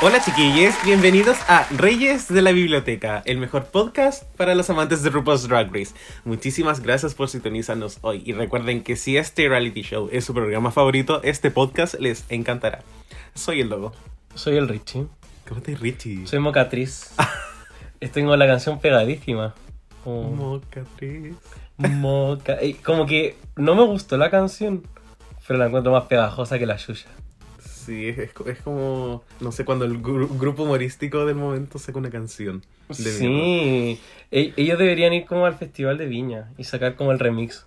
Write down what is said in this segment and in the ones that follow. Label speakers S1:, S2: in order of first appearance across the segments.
S1: Hola chiquillos, bienvenidos a Reyes de la Biblioteca, el mejor podcast para los amantes de RuPaul's Drag Race. Muchísimas gracias por sintonizarnos hoy y recuerden que si este reality show es su programa favorito, este podcast les encantará. Soy el Dogo.
S2: Soy el Richie.
S1: ¿Cómo te Richie?
S2: Soy mocatriz. Tengo la canción pegadísima. Como,
S1: Mocatriz.
S2: moca. Como que no me gustó la canción, pero la encuentro más pegajosa que la suya.
S1: Sí, es, es co- es como, no sé, cuando el gru- grupo humorístico del momento saca una canción. de.
S2: Sí, E- ellos deberían ir como al festival de Viña y sacar como el remix.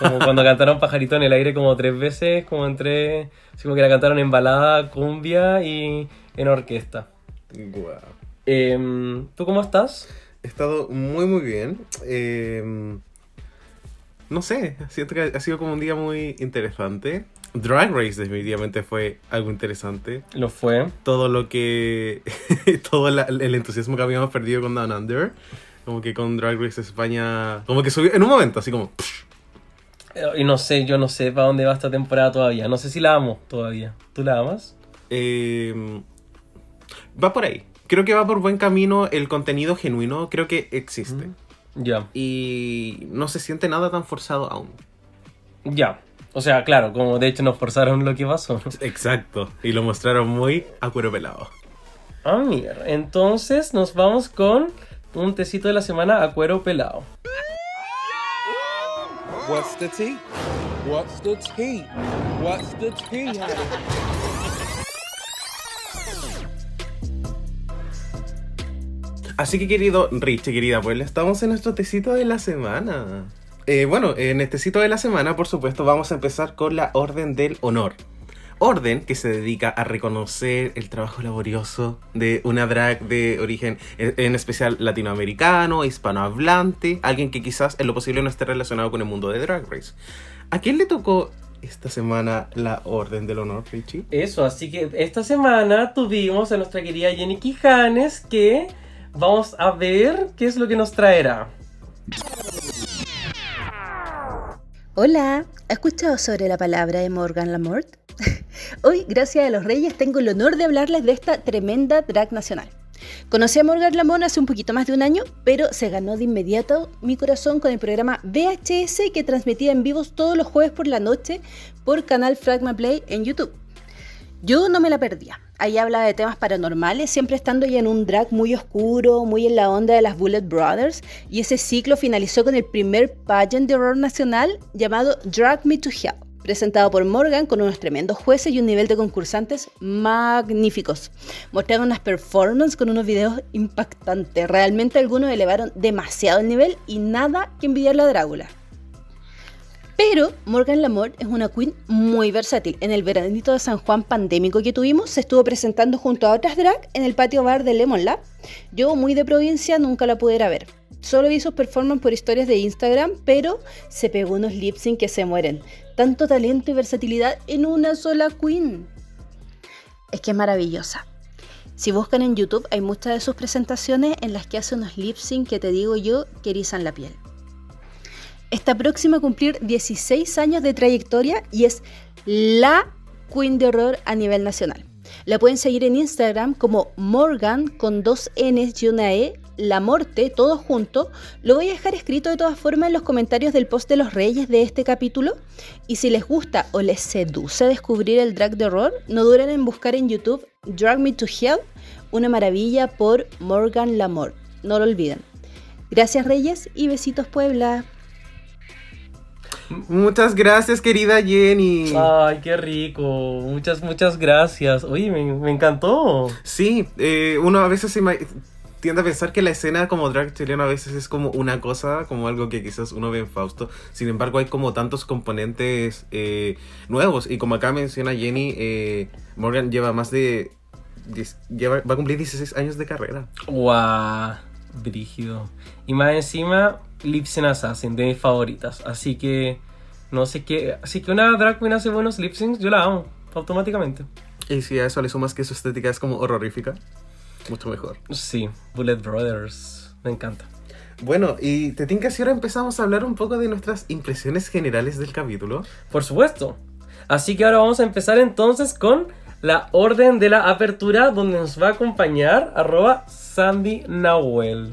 S2: Como cuando cantaron Pajarito en el aire como tres veces, como entre... Así como que la cantaron en balada, cumbia y en orquesta.
S1: Guau.
S2: Em, ¿Tú cómo estás?
S1: He estado muy, muy bien. Eh, no sé, siento que ha sido como un día muy interesante. Drag Race definitivamente fue algo interesante.
S2: Lo fue.
S1: Todo lo que... todo la- el entusiasmo que habíamos perdido con Down Under. Como que con Drag Race España... Como que subió en un momento, así como...
S2: Eh, Y no sé, yo no sé para dónde va esta temporada todavía. No sé si la amo todavía. ¿Tú la amas?
S1: Eh, va por ahí. Creo que va por buen camino. El contenido genuino creo que existe.
S2: Ya.
S1: Y no se siente nada tan forzado aún.
S2: Ya. O sea, claro, como de hecho nos forzaron lo que pasó.
S1: Exacto. Y lo mostraron muy a cuero pelado.
S2: Ah, mira. Entonces nos vamos con un tecito de la semana a cuero pelado.
S3: What's the tea? What's the tea? What's the tea?
S1: Así que querido Richie, querida pues estamos en nuestro tecito de la semana. Eh, bueno, en el tecito de la semana, por supuesto, vamos a empezar con la Orden del Honor. Orden que se dedica a reconocer el trabajo laborioso de una drag de origen, en en especial latinoamericano, hispanohablante, alguien que quizás en lo posible no esté relacionado con el mundo de Drag Race. ¿A quién le tocó esta semana la Orden del Honor, Richie?
S2: Eso, así que esta semana tuvimos a nuestra querida Jenny Quijanes que vamos a ver qué es lo que nos traerá.
S4: Hola, ¿has escuchado sobre la palabra de Morgan Lamort? Hoy, gracias a los Reyes, tengo el honor de hablarles de esta tremenda drag nacional. Conocí a Morgan Lamont hace un poquito más de un año, pero se ganó de inmediato mi corazón con el programa VHS que transmitía en vivos todos los jueves por la noche por canal Fragma Play en YouTube. Yo no me la perdía. Ahí habla de temas paranormales, siempre estando ya en un drag muy oscuro, muy en la onda de las Bullet Brothers, y ese ciclo finalizó con el primer pageant de horror nacional llamado Drag Me to Hell, presentado por Morgan con unos tremendos jueces y un nivel de concursantes magníficos. Mostraron unas performances con unos videos impactantes, realmente algunos elevaron demasiado el nivel y nada que envidiarle a Drácula. Pero Morgan Lamort es una queen muy versátil. En el veranito de San Juan pandémico que tuvimos, se estuvo presentando junto a otras drag en el patio bar de Lemon Lab. Yo, muy de provincia, nunca la pude ir a ver. Solo vi sus performances por historias de Instagram, pero se pegó unos lip sync que se mueren. Tanto talento y versatilidad en una sola queen. Es que es maravillosa. Si buscan en YouTube, hay muchas de sus presentaciones en las que hace unos lip sync que te digo yo que erizan la piel. Está próxima a cumplir 16 años de trayectoria y es la Queen de Horror a nivel nacional. La pueden seguir en Instagram como Morgan con dos Ns y una E, La Morte, todo junto. Lo voy a dejar escrito de todas formas en los comentarios del post de los reyes de este capítulo. Y si les gusta o les seduce descubrir el drag de horror, no duden en buscar en YouTube Drag Me to Hell, una maravilla por Morgan Lamort. no lo olviden. Gracias Reyes y besitos Puebla.
S1: Muchas gracias, querida Jenny.
S2: Ay, qué rico. Muchas, muchas gracias. Oye, me, me encantó.
S1: Sí, eh, uno a veces se tiende a pensar que la escena como drag chileno a veces es como una cosa, como algo que quizás uno ve en Fausto. Sin embargo, hay como tantos componentes eh, nuevos. Y como acá menciona Jenny, eh, Morgan lleva más de... lleva, va a cumplir 16 años de carrera.
S2: Guau, brígido. Y más encima, Lipsin Assassin, de mis favoritas. Así que, no sé qué. Así que una drag queen hace buenos lip syncs, yo la amo, automáticamente.
S1: Y si a eso le sumas que su estética es como horrorífica, mucho mejor.
S2: Sí, Bullet Brothers, me encanta.
S1: Bueno, y te tinca si ahora empezamos a hablar un poco de nuestras impresiones generales del capítulo.
S2: Por supuesto. Así que ahora vamos a empezar entonces con la orden de la apertura, donde nos va a acompañar arroba Sandy Nahuel.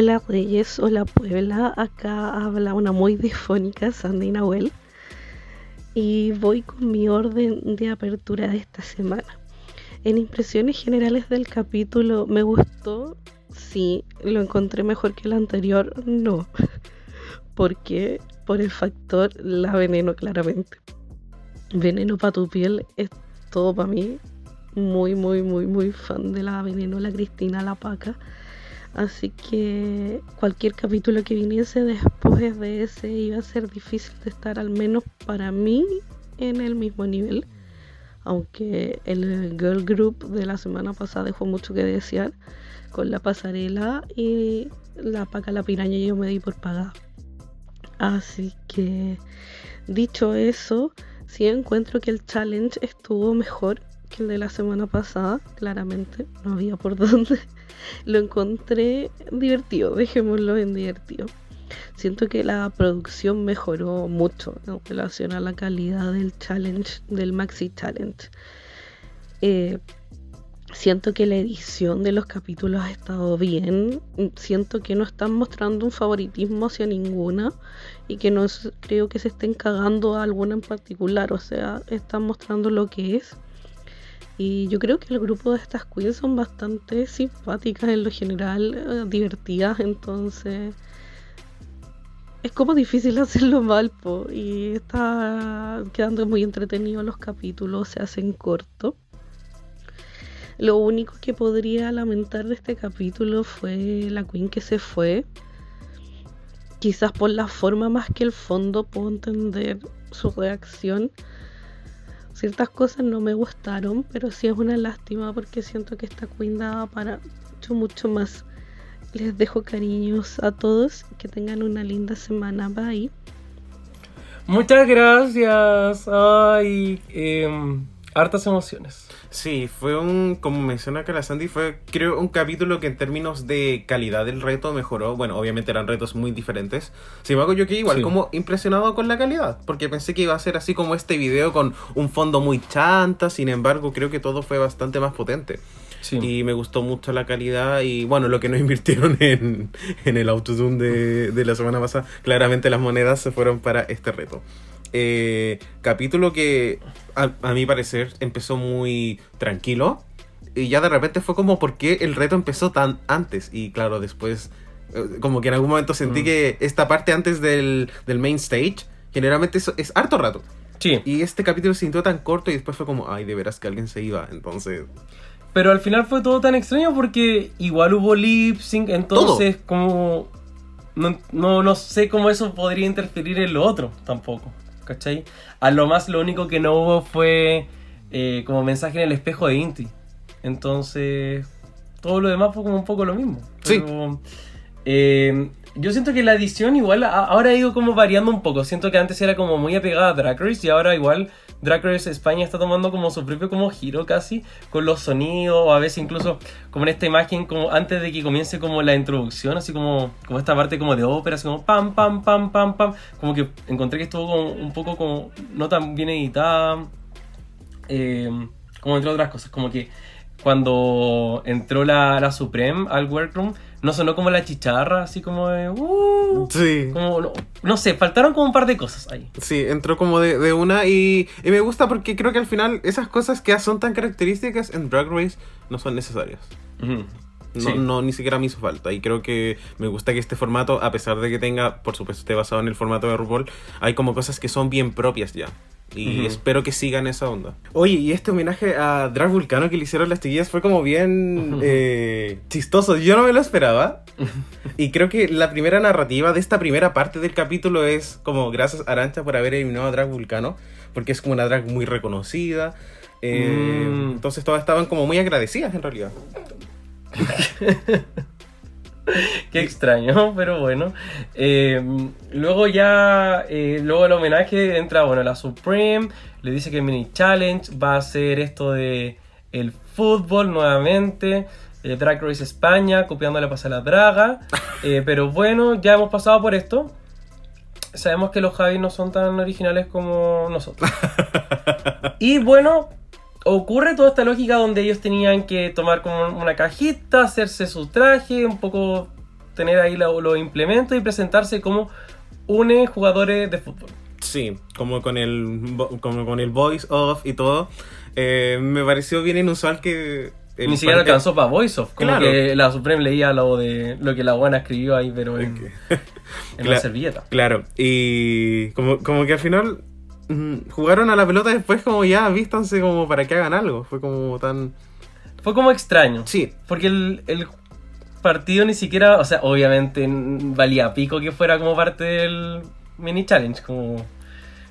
S5: Hola Reyes, hola Puebla, acá habla una muy difónica Sandy Nahuel y voy con mi orden de apertura de esta semana. En impresiones generales del capítulo, ¿me gustó? Sí, lo encontré mejor que el anterior, no. ¿Por qué? Por el factor la veneno claramente. Veneno para tu piel es todo para mí. Muy, muy, muy, muy fan de la veneno, la Cristina, la Paca. Así que cualquier capítulo que viniese después de ese iba a ser difícil de estar al menos para mí en el mismo nivel. Aunque el girl group de la semana pasada dejó mucho que desear con la pasarela y la paca la piraña yo me di por pagada. Así que dicho eso, sí encuentro que el challenge estuvo mejor que el de la semana pasada, claramente, no había por dónde lo encontré divertido, dejémoslo en divertido. Siento que la producción mejoró mucho en relación a la calidad del challenge, del Maxi Challenge. Eh, siento que la edición de los capítulos ha estado bien. Siento que no están mostrando un favoritismo hacia ninguna y que no creo que se estén cagando a alguna en particular. O sea, están mostrando lo que es. Y yo creo que el grupo de estas queens son bastante simpáticas en lo general, eh, divertidas, entonces es como difícil hacerlo mal, po, y está quedando muy entretenido los capítulos, se hacen cortos. Lo único que podría lamentar de este capítulo fue la queen que se fue. Quizás por la forma más que el fondo puedo entender su reacción. Ciertas cosas no me gustaron, pero sí es una lástima porque siento que esta queen para mucho, mucho más. Les dejo cariños a todos, que tengan una linda semana. Bye.
S2: Muchas gracias. Ay, em, hartas emociones.
S1: Sí, fue un, como menciona acá la Sandy, fue creo un capítulo que en términos de calidad del reto mejoró. Bueno, obviamente eran retos muy diferentes. Sin embargo, yo quedé igual
S2: Sí.
S1: como impresionado con la calidad, porque pensé que iba a ser así como este video con un fondo muy chanta, sin embargo, creo que todo fue bastante más potente.
S2: Sí.
S1: Y me gustó mucho la calidad y bueno, lo que no invirtieron en, en el autotune de, de la semana pasada, claramente las monedas se fueron para este reto. Eh, capítulo que a, a mi parecer empezó muy tranquilo y ya de repente fue como por qué el reto empezó tan antes y claro, después eh, como que en algún momento sentí
S2: Mm.
S1: que esta parte antes del, del main stage generalmente eso es harto rato.
S2: Sí.
S1: Y este capítulo se sintió tan corto y después fue como, ay, de veras que alguien se iba. Entonces,
S2: Pero al final fue todo tan extraño porque igual hubo lip sync, entonces como no, no, no sé cómo eso podría interferir en lo otro tampoco, ¿cachai? A lo más lo único que no hubo fue eh, como mensaje en el espejo de Inti. Entonces todo lo demás fue como un poco lo mismo.
S1: Sí.
S2: Pero, eh, yo siento que la edición igual a- ahora ha ido como variando un poco. Siento que antes era como muy apegada a Drag Race y ahora igual Drag Race España está tomando como su propio como giro casi con los sonidos o a veces incluso como en esta imagen como antes de que comience como la introducción así como, como esta parte como de ópera así como pam pam pam pam pam. Como que encontré que estuvo como un poco como no tan bien editada eh, como entre otras cosas. Como que cuando entró la, la Supreme al workroom no sonó como la chicharra, así como de... "Uh",
S1: Sí.
S2: como, no, no sé, faltaron como un par de cosas ahí.
S1: Sí, entró como de, de una y, y me gusta porque creo que al final esas cosas que son tan características en Drag Race no son necesarias. No,
S2: Sí.
S1: no, ni siquiera me hizo falta. Y creo que me gusta que este formato, a pesar de que tenga, por supuesto, esté basado en el formato de RuPaul, hay como cosas que son bien propias ya. Y
S2: Ujú.
S1: espero que sigan esa onda. Oye, y este homenaje a Drag Vulcano que le hicieron las chiquillas fue como bien eh, chistoso. Yo no me lo esperaba. Y creo que la primera narrativa de esta primera parte del capítulo es como gracias Arancha por haber eliminado a Drag Vulcano, porque es como una drag muy reconocida. Eh,
S2: Mm.
S1: Entonces todas estaban como muy agradecidas en realidad.
S2: Qué extraño, pero bueno. Eh, luego ya, eh, luego el homenaje entra, bueno, la Supreme, le dice que el mini challenge va a ser esto de el fútbol nuevamente, eh, Drag Race España, copiando la pasada Draga, Eh, pero bueno, ya hemos pasado por esto. Sabemos que los Javis no son tan originales como nosotros. Y bueno, ocurre toda esta lógica donde ellos tenían que tomar como una cajita, hacerse su traje, un poco tener ahí lo- los implementos y presentarse como une jugadores de fútbol.
S1: Sí, como con el como con el voice off y todo. Eh, me pareció bien inusual que
S2: Ni siquiera
S1: parte-
S2: alcanzó para Voice Off, como
S1: Claro.
S2: que la Supreme leía lo de lo que la buena escribió ahí, pero en, la servilleta.
S1: Claro, y como, como que al final mm, jugaron a la pelota después como ya vístanse como para que hagan algo. Fue como tan...
S2: Fue como extraño.
S1: Sí,
S2: Porque el, el partido ni siquiera, o sea, obviamente valía pico que fuera como parte del mini challenge, como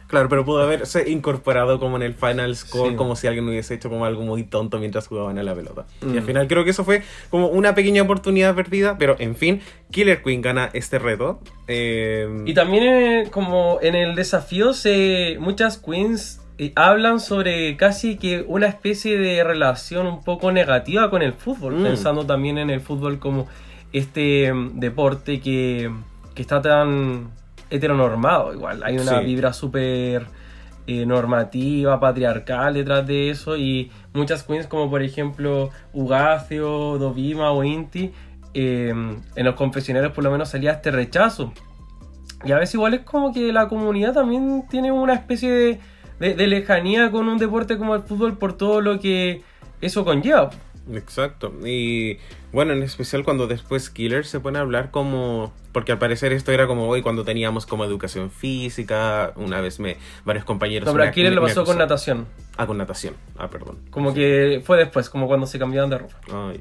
S1: claro, pero pudo haberse incorporado como en el final score,
S2: Sí.
S1: como si alguien hubiese hecho como algo muy tonto mientras jugaban a la pelota. Y al
S2: Mm.
S1: final creo que eso fue como una pequeña oportunidad perdida, pero en fin, Killer Queen gana este reto. Eh,
S2: Y también eh, como en el desafío se muchas queens eh, hablan sobre casi que una especie de relación un poco negativa con el fútbol,
S1: Mm.
S2: pensando también en el fútbol como este mm, deporte que, que está tan heteronormado igual. Hay una
S1: Sí.
S2: vibra súper eh, normativa, patriarcal detrás de eso y muchas queens como por ejemplo Ugacio, Dovima o Inti eh, en los confesionarios por lo menos salía este rechazo. Y a veces igual es como que la comunidad también tiene una especie de, de- de lejanía con un deporte como el fútbol por todo lo que eso conlleva.
S1: Exacto. Y bueno, en especial cuando después Killer se pone a hablar como... Porque al parecer esto era como hoy cuando teníamos como educación física. Una vez me... Varios compañeros...
S2: No, pero le
S1: me- me
S2: pasó con natación.
S1: Ah, con natación. Ah, perdón.
S2: Como que fue después, como cuando se cambiaban de ropa.
S1: Ah.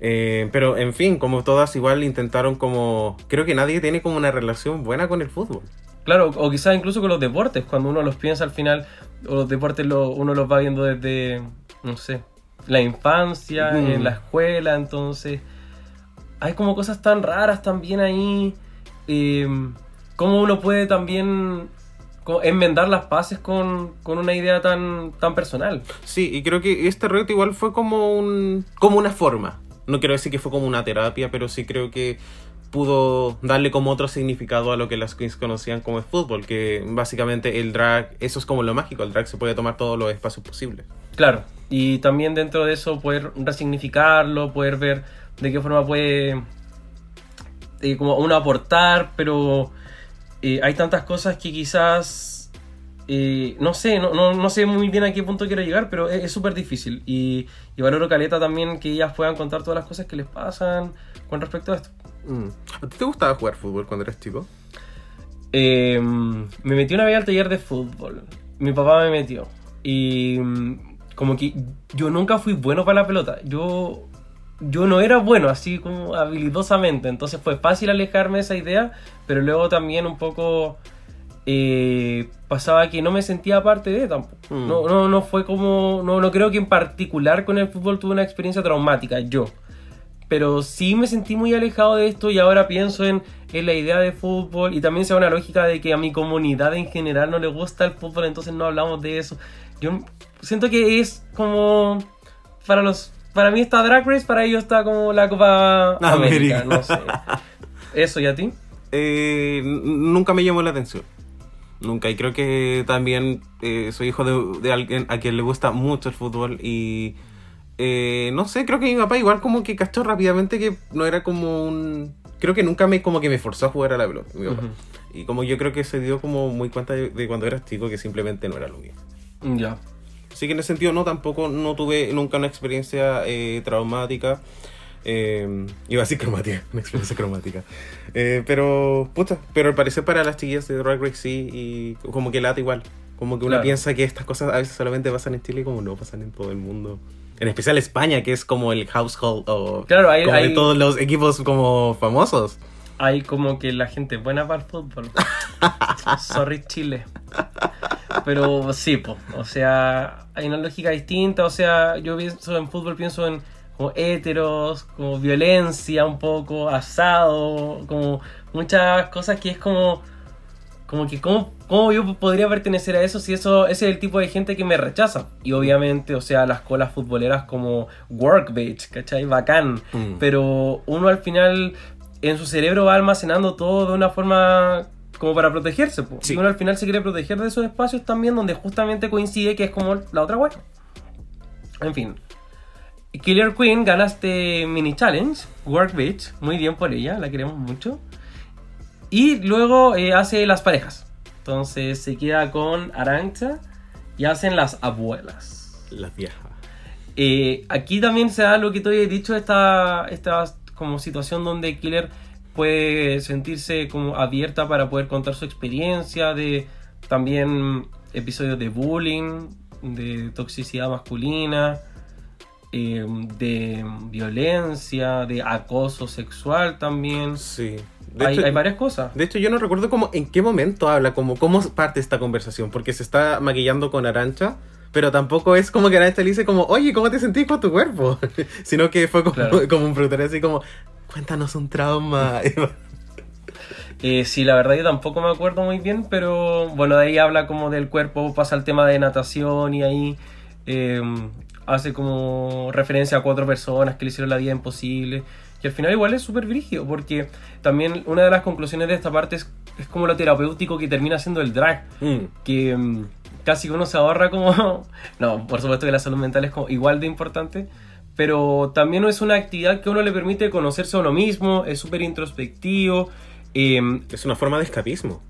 S1: Eh, pero en fin, como todas igual intentaron como... Creo que nadie tiene como una relación buena con el fútbol.
S2: Claro, o quizás incluso con los deportes, cuando uno los piensa al final, o los deportes lo- uno los va viendo desde, no sé, la infancia,
S1: Mm.
S2: en la escuela, entonces hay como cosas tan raras también ahí, eh, cómo uno puede también enmendar las paces con, con una idea tan, tan personal.
S1: Sí, y creo que este reto igual fue como un... Como una forma. No quiero decir que fue como una terapia, pero sí creo que pudo darle como otro significado a lo que las queens conocían como el fútbol, que básicamente el drag, eso es como lo mágico, el drag se puede tomar todos los espacios posibles.
S2: Claro, y también dentro de eso poder resignificarlo, poder ver de qué forma puede eh, como uno aportar, pero eh, hay tantas cosas que quizás eh, no sé, no, no, no sé muy bien a qué punto quiero llegar, pero es súper difícil. Y, y valoro caleta también que ellas puedan contar todas las cosas que les pasan con respecto a esto.
S1: Mm. ¿A ti te gustaba jugar fútbol cuando eras chico?
S2: Eh, me metí una vez al taller de fútbol. Mi papá me metió. Y mm, como que yo nunca fui bueno para la pelota. Yo, yo no era bueno, así como habilidosamente. Entonces fue fácil alejarme de esa idea. Pero luego también un poco eh, pasaba que no me sentía parte de tampoco.
S1: Mm.
S2: No, no, no fue como. No, no creo que en particular con el fútbol tuve una experiencia traumática. Yo pero sí me sentí muy alejado de esto y ahora pienso en, en la idea de fútbol y también se da una lógica de que a mi comunidad en general no le gusta el fútbol, entonces no hablamos de eso. Yo siento que es como para los para mí está Drag Race, para ellos está como la Copa América,
S1: América.
S2: no sé. Eso y a ti?
S1: Eh, nunca me llamó la atención. Nunca. Y creo que también eh, soy hijo de, de alguien a quien le gusta mucho el fútbol y eh, no sé, creo que mi papá igual como que cachó rápidamente que no era como un... Creo que nunca me como que me forzó a jugar a la pelota, mi papá. Y como yo creo que se dio como muy cuenta de, de cuando eras chico que simplemente no era lo mío.
S2: Ya.
S1: Así que en ese sentido no, tampoco no tuve nunca una experiencia eh, traumática. Eh, iba a decir cromática, una experiencia cromática. Eh, pero, puta, pero al parecer para las chiquillas de Drag Race sí, y como que lata igual. Como que uno
S2: Claro.
S1: piensa que estas cosas a veces solamente pasan en Chile y como no pasan en todo el mundo. En especial España, que es como el household o
S2: Claro, hay-
S1: como de todos los equipos como famosos.
S2: Hay como que la gente buena para el fútbol. Sorry, Chile. Pero sí, po. O sea, hay una lógica distinta. O sea, yo pienso en fútbol, pienso en como héteros, como violencia un poco, asado, como muchas cosas que es como. Como que, ¿cómo, cómo yo podría pertenecer a eso si eso ese es el tipo de gente que me rechaza? Y obviamente, o sea, las colas futboleras como work bitch, ¿cachai? Bacán.
S1: Mm.
S2: Pero uno al final en su cerebro va almacenando todo de una forma como para protegerse. po.
S1: Sí.
S2: Y uno al final se quiere proteger de esos espacios también donde justamente coincide que es como la otra wea. En fin. Killer Queen gana este mini challenge, Work Bitch, muy bien por ella, la queremos mucho. Y luego eh, hace las parejas. Entonces se queda con Arancha y hacen las abuelas.
S1: Las viejas.
S2: Eh, aquí también se da lo que te había dicho, esta, esta como situación donde Killer puede sentirse como abierta para poder contar su experiencia de también episodios de bullying, de toxicidad masculina, eh, de violencia, de acoso sexual también.
S1: Sí. De
S2: Hay,
S1: hecho-
S2: hay varias cosas.
S1: De hecho, yo no recuerdo como en qué momento habla, como cómo parte esta conversación, porque se está maquillando con Arancha, pero tampoco es como que Arancha le dice como, oye, ¿cómo te sentís con tu cuerpo? Sino que fue como,
S2: Claro.
S1: como un productor así como, cuéntanos un trauma.
S2: Eh, sí, la verdad yo tampoco me acuerdo muy bien, pero bueno, de ahí habla como del cuerpo, pasa al tema de natación y ahí eh, hace como referencia a cuatro personas que le hicieron la vida imposible. Y al final igual es súper brígido, porque también una de las conclusiones de esta parte es, es como lo terapéutico que termina siendo el drag,
S1: Mm,
S2: que mm, casi uno se ahorra como... No, por supuesto que la salud mental es como igual de importante, pero también es una actividad que uno le permite conocerse a uno mismo, es súper introspectivo. em,
S1: es una forma de escapismo.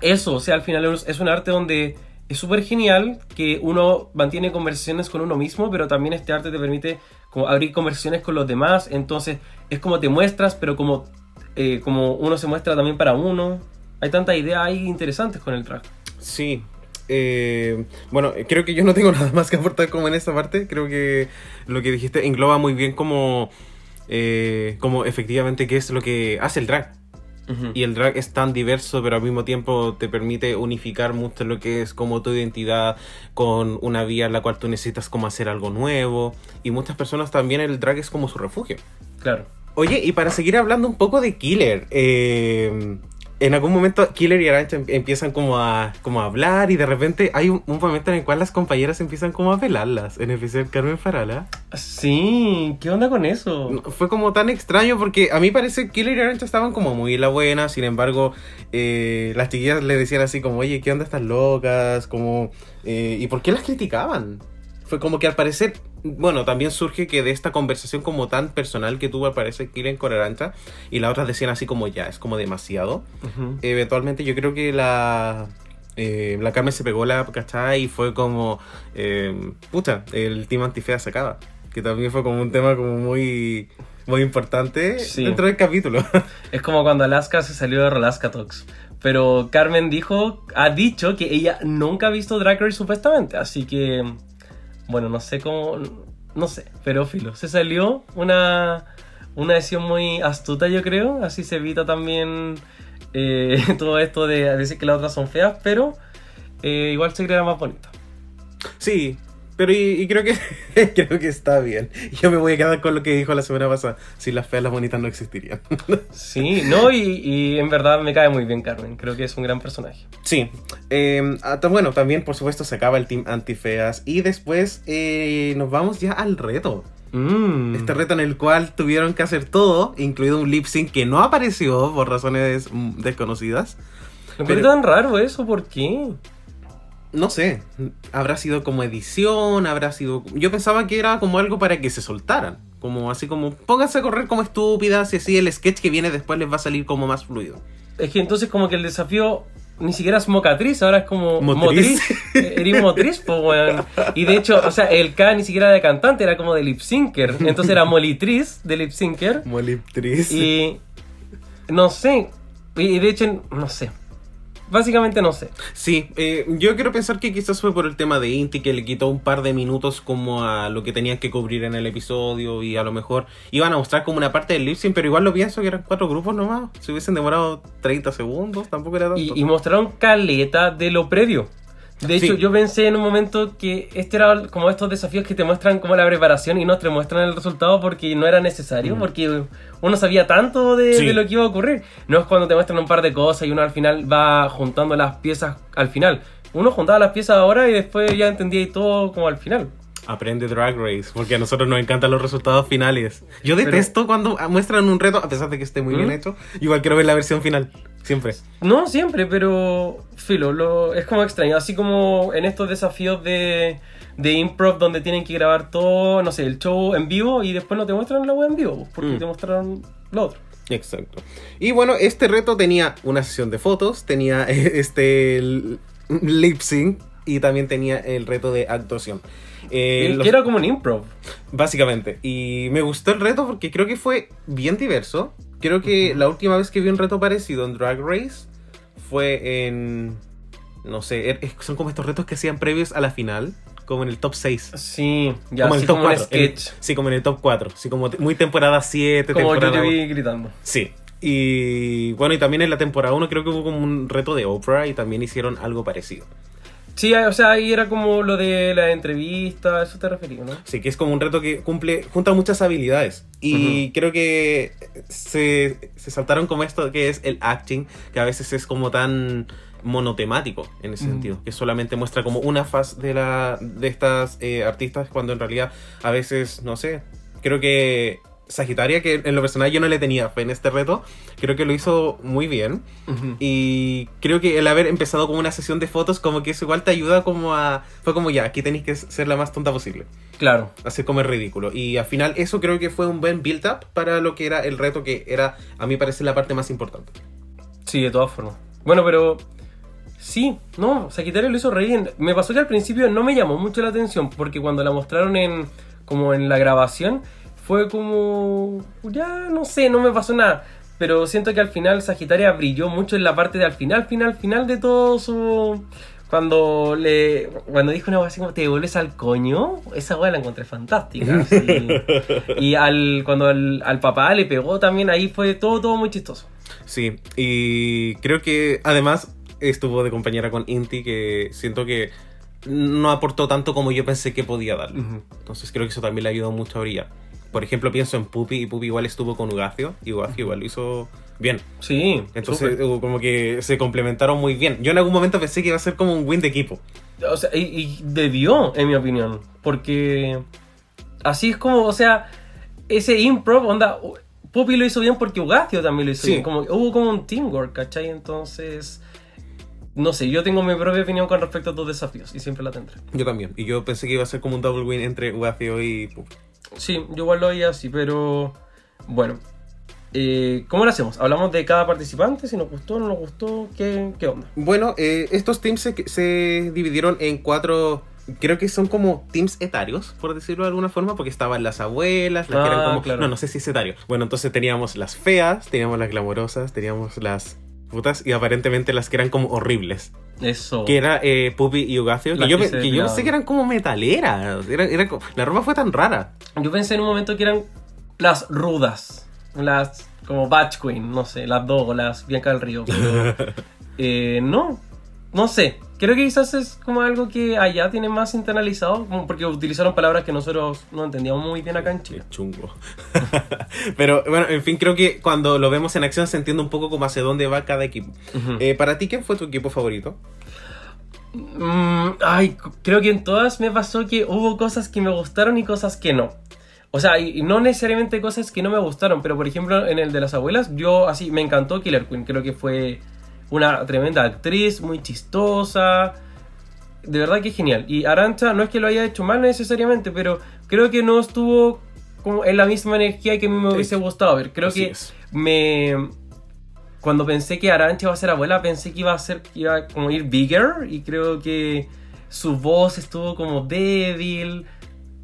S2: eso, o sea, al final es es un arte donde es súper genial que uno mantiene conversaciones con uno mismo, pero también este arte te permite como abrir conversaciones con los demás, entonces es como te muestras, pero como, eh, como uno se muestra también para uno. Hay tantas ideas ahí interesantes con el track.
S1: Sí. Eh, bueno, creo que yo no tengo nada más que aportar como en esta parte. Creo que lo que dijiste engloba muy bien como, eh, como efectivamente qué es lo que hace el drag. Y el drag es tan diverso, pero al mismo tiempo te permite unificar mucho lo que es como tu identidad con una vía en la cual tú necesitas como hacer algo nuevo. Y muchas personas también el drag es como su refugio.
S2: Claro.
S1: Oye, y para seguir hablando un poco de Killer, eh, en algún momento Killer y Arancha em- empiezan como a, como a hablar y de repente hay un, un momento en el cual las compañeras empiezan como a pelarlas, en especial Carmen Farala.
S2: Sí, ¿qué onda con eso?
S1: No, Fue como tan extraño porque a mí parece que Killer y Arancha estaban como muy la buena, sin embargo, eh, las chiquillas le decían así como, oye, ¿qué onda estas locas? Como, eh, ¿Y por qué las criticaban? Fue como que al parecer, bueno, también surge que de esta conversación como tan personal que tuvo al parecer Killer con Arancha y las otras decían así como ya, es como demasiado. Eventualmente yo creo que la... eh, la Carmen se pegó la ¿cachai? Y fue como, eh, pucha, el team antifea se acaba. Que también fue como un tema como muy, muy importante
S2: Sí.
S1: dentro del capítulo.
S2: Es como cuando Alaska se salió de Rolaska Talks. Pero Carmen dijo, ha dicho que ella nunca ha visto Drag Race supuestamente. Así que, bueno, no sé cómo, no sé, pero filo. Se salió una, una decisión muy astuta, yo creo. Así se evita también eh, todo esto de decir que las otras son feas, pero eh, igual se crea más bonita.
S1: Sí, pero y, y creo que creo que está bien. Yo me voy a quedar con lo que dijo la semana pasada. Si las feas, las bonitas no existirían.
S2: Sí, no, y, y en verdad me cae muy bien Carmen. Creo que es un gran personaje.
S1: Sí. Eh, ah, bueno, también por supuesto se acaba el team antifeas. Y después eh, nos vamos ya al reto.
S2: Mm.
S1: Este reto en el cual tuvieron que hacer todo, incluido un lip sync que no apareció por razones mm, desconocidas.
S2: Me parece tan raro eso, ¿por qué?
S1: No sé, habrá sido como edición, habrá sido... Yo pensaba que era como algo para que se soltaran. Como así como, pónganse a correr como estúpidas y así el sketch que viene después les va a salir como más fluido.
S2: Es que entonces como que el desafío ni siquiera es mocatriz, ahora es como
S1: Motriz.
S2: motriz. Eh, Eres motriz, pues, weón. Y de hecho, o sea, el K ni siquiera era de cantante, era como de lip syncer. Entonces era molitriz de lip syncer.
S1: Moliptriz.
S2: Y no sé. Y de hecho, no sé. Básicamente no sé.
S1: Sí, eh, yo quiero pensar que quizás fue por el tema de Inti que le quitó un par de minutos como a lo que tenían que cubrir en el episodio y a lo mejor iban a mostrar como una parte del lip sync, pero igual lo pienso que eran cuatro grupos nomás. Si hubiesen demorado 30 segundos, tampoco era tanto.
S2: Y, y mostraron caleta de lo previo. De hecho,
S1: Sí.
S2: yo pensé en un momento que este era como estos desafíos que te muestran como la preparación y no te muestran el resultado porque no era necesario, porque uno sabía tanto de,
S1: Mm. Sí.
S2: de lo que iba a ocurrir. No es cuando te muestran un par de cosas y uno al final va juntando las piezas al final. Uno juntaba las piezas ahora y después ya entendía y todo como al final.
S1: Aprende Drag Race, porque a nosotros nos encantan los resultados finales. Yo detesto cuando muestran un reto, a pesar de que esté muy bien
S2: ¿Mm?
S1: hecho. Igual quiero ver la versión final, siempre.
S2: No siempre, pero filo, lo, es como extraño. Así como en estos desafíos de, de improv donde tienen que grabar todo, no sé, el show en vivo y después no te muestran la web en vivo, porque
S1: Mm.
S2: te mostraron lo otro.
S1: Exacto. Y bueno, este reto tenía una sesión de fotos, tenía este lip sync y también tenía el reto de actuación. Eh, los-
S2: era como un improv.
S1: Básicamente. Y me gustó el reto porque creo que fue bien diverso. Creo que la última vez que vi un reto parecido en Drag Race fue en... No sé, er- son como estos retos que hacían previos a la final, como en el top 6.
S2: Sí, ya,
S1: como en el top
S2: como un
S1: 4. en-
S2: sketch.
S1: sí, como en el top 4. Sí, como muy temporada 7,
S2: como yo
S1: temporada
S2: te vi gritando.
S1: Sí. Y bueno, y también en la temporada 1 creo que hubo como un reto de Oprah y también hicieron algo parecido.
S2: Sí, o sea, ahí era como lo de la entrevista, a eso te refería, ¿no?
S1: Sí, que es como un reto que cumple, junta muchas habilidades. Y creo que se, se saltaron como esto que es el acting, que a veces es como tan monotemático en ese sentido, que solamente muestra como una faz de, la, de estas eh, artistas, cuando en realidad a veces, no sé, creo que Sagitaria, que en lo personal yo no le tenía fe en este reto, creo que lo hizo muy bien. Y creo que el haber empezado como una sesión de fotos, como que eso igual te ayuda como a... Fue como ya, aquí tenéis que ser la más tonta posible
S2: Claro.
S1: hacer como el ridículo. Y al final eso creo que fue un buen build up para lo que era el reto que era, a mí parece, la parte más importante.
S2: Sí, de todas formas. Bueno, pero sí, no, Sagitario lo hizo re bien. Me pasó que al principio no me llamó mucho la atención, porque cuando la mostraron en como en la grabación, fue como ya no sé, no me pasó nada. Pero siento que al final Sagitaria brilló mucho en la parte de al final, final, final de todo su. Cuando le. Cuando dijo una cosa así como te devuelves al coño, esa weá la encontré fantástica. Y al, cuando al, al papá le pegó también, ahí fue todo, todo muy chistoso.
S1: Sí, y creo que además estuvo de compañera con Inti, que siento que no aportó tanto como yo pensé que podía darle.
S2: Ujú.
S1: Entonces creo que eso también le ayudó mucho a brillar. Por ejemplo, pienso en Pupi, y Pupi igual estuvo con Ugacio, y Ugacio igual lo hizo bien.
S2: Sí,
S1: Entonces,
S2: súper.
S1: uh, como que se complementaron muy bien. Yo en algún momento pensé que iba a ser como un win de equipo.
S2: O sea, y, y debió, en mi opinión. Porque así es como, o sea, ese improv, onda, Pupi lo hizo bien porque Ugacio también lo hizo
S1: Sí.
S2: bien. Como, hubo como un teamwork, ¿cachai? Entonces, no sé, yo tengo mi propia opinión con respecto a estos desafíos y siempre la tendré.
S1: Yo también. Y yo pensé que iba a ser como un double win entre Ugacio y Pupi.
S2: Sí, yo igual lo veía así, pero bueno. Eh, ¿Cómo lo hacemos? ¿Hablamos de cada participante? Si nos gustó, no nos gustó, ¿qué, qué onda?
S1: Bueno, eh, estos teams se, se dividieron en cuatro. Creo que son como teams etarios, por decirlo de alguna forma, porque estaban las abuelas, las que
S2: Ah,
S1: eran como.
S2: claro.
S1: No, no sé si es etario. Bueno, entonces teníamos las feas, teníamos las glamorosas, teníamos las putas y aparentemente las que eran como horribles.
S2: Eso.
S1: Que era eh, Puppy y Ugacio. Que yo,
S2: que
S1: yo pensé que eran como metaleras. Era, era la ropa fue tan rara.
S2: Yo pensé en un momento que eran las rudas, las como Batch Queen, no sé, las dos o las Bianca del Río, pero eh, no, no sé. Creo que quizás es como algo que allá tienen más internalizado, porque utilizaron palabras que nosotros no entendíamos muy bien acá en Chile.
S1: Qué chungo. Pero bueno, en fin, creo que cuando lo vemos en acción se entiende un poco como hacia dónde va cada equipo. Eh, Para ti, ¿quién fue tu equipo favorito?
S2: Mm, ay, creo que en todas me pasó que hubo cosas que me gustaron y cosas que no. O sea, y no necesariamente cosas que no me gustaron, pero por ejemplo en el de las abuelas, yo así me encantó Killer Queen. Creo que fue una tremenda actriz, muy chistosa. de verdad que es genial. Y Arancha no es que lo haya hecho mal necesariamente, pero creo que no estuvo como en la misma energía que a mí me hubiese gustado ver. Creo
S1: Así
S2: que
S1: es.
S2: me... Cuando pensé que Arancha iba a ser abuela, pensé que iba a ser, iba a como ir bigger y creo que su voz estuvo como débil.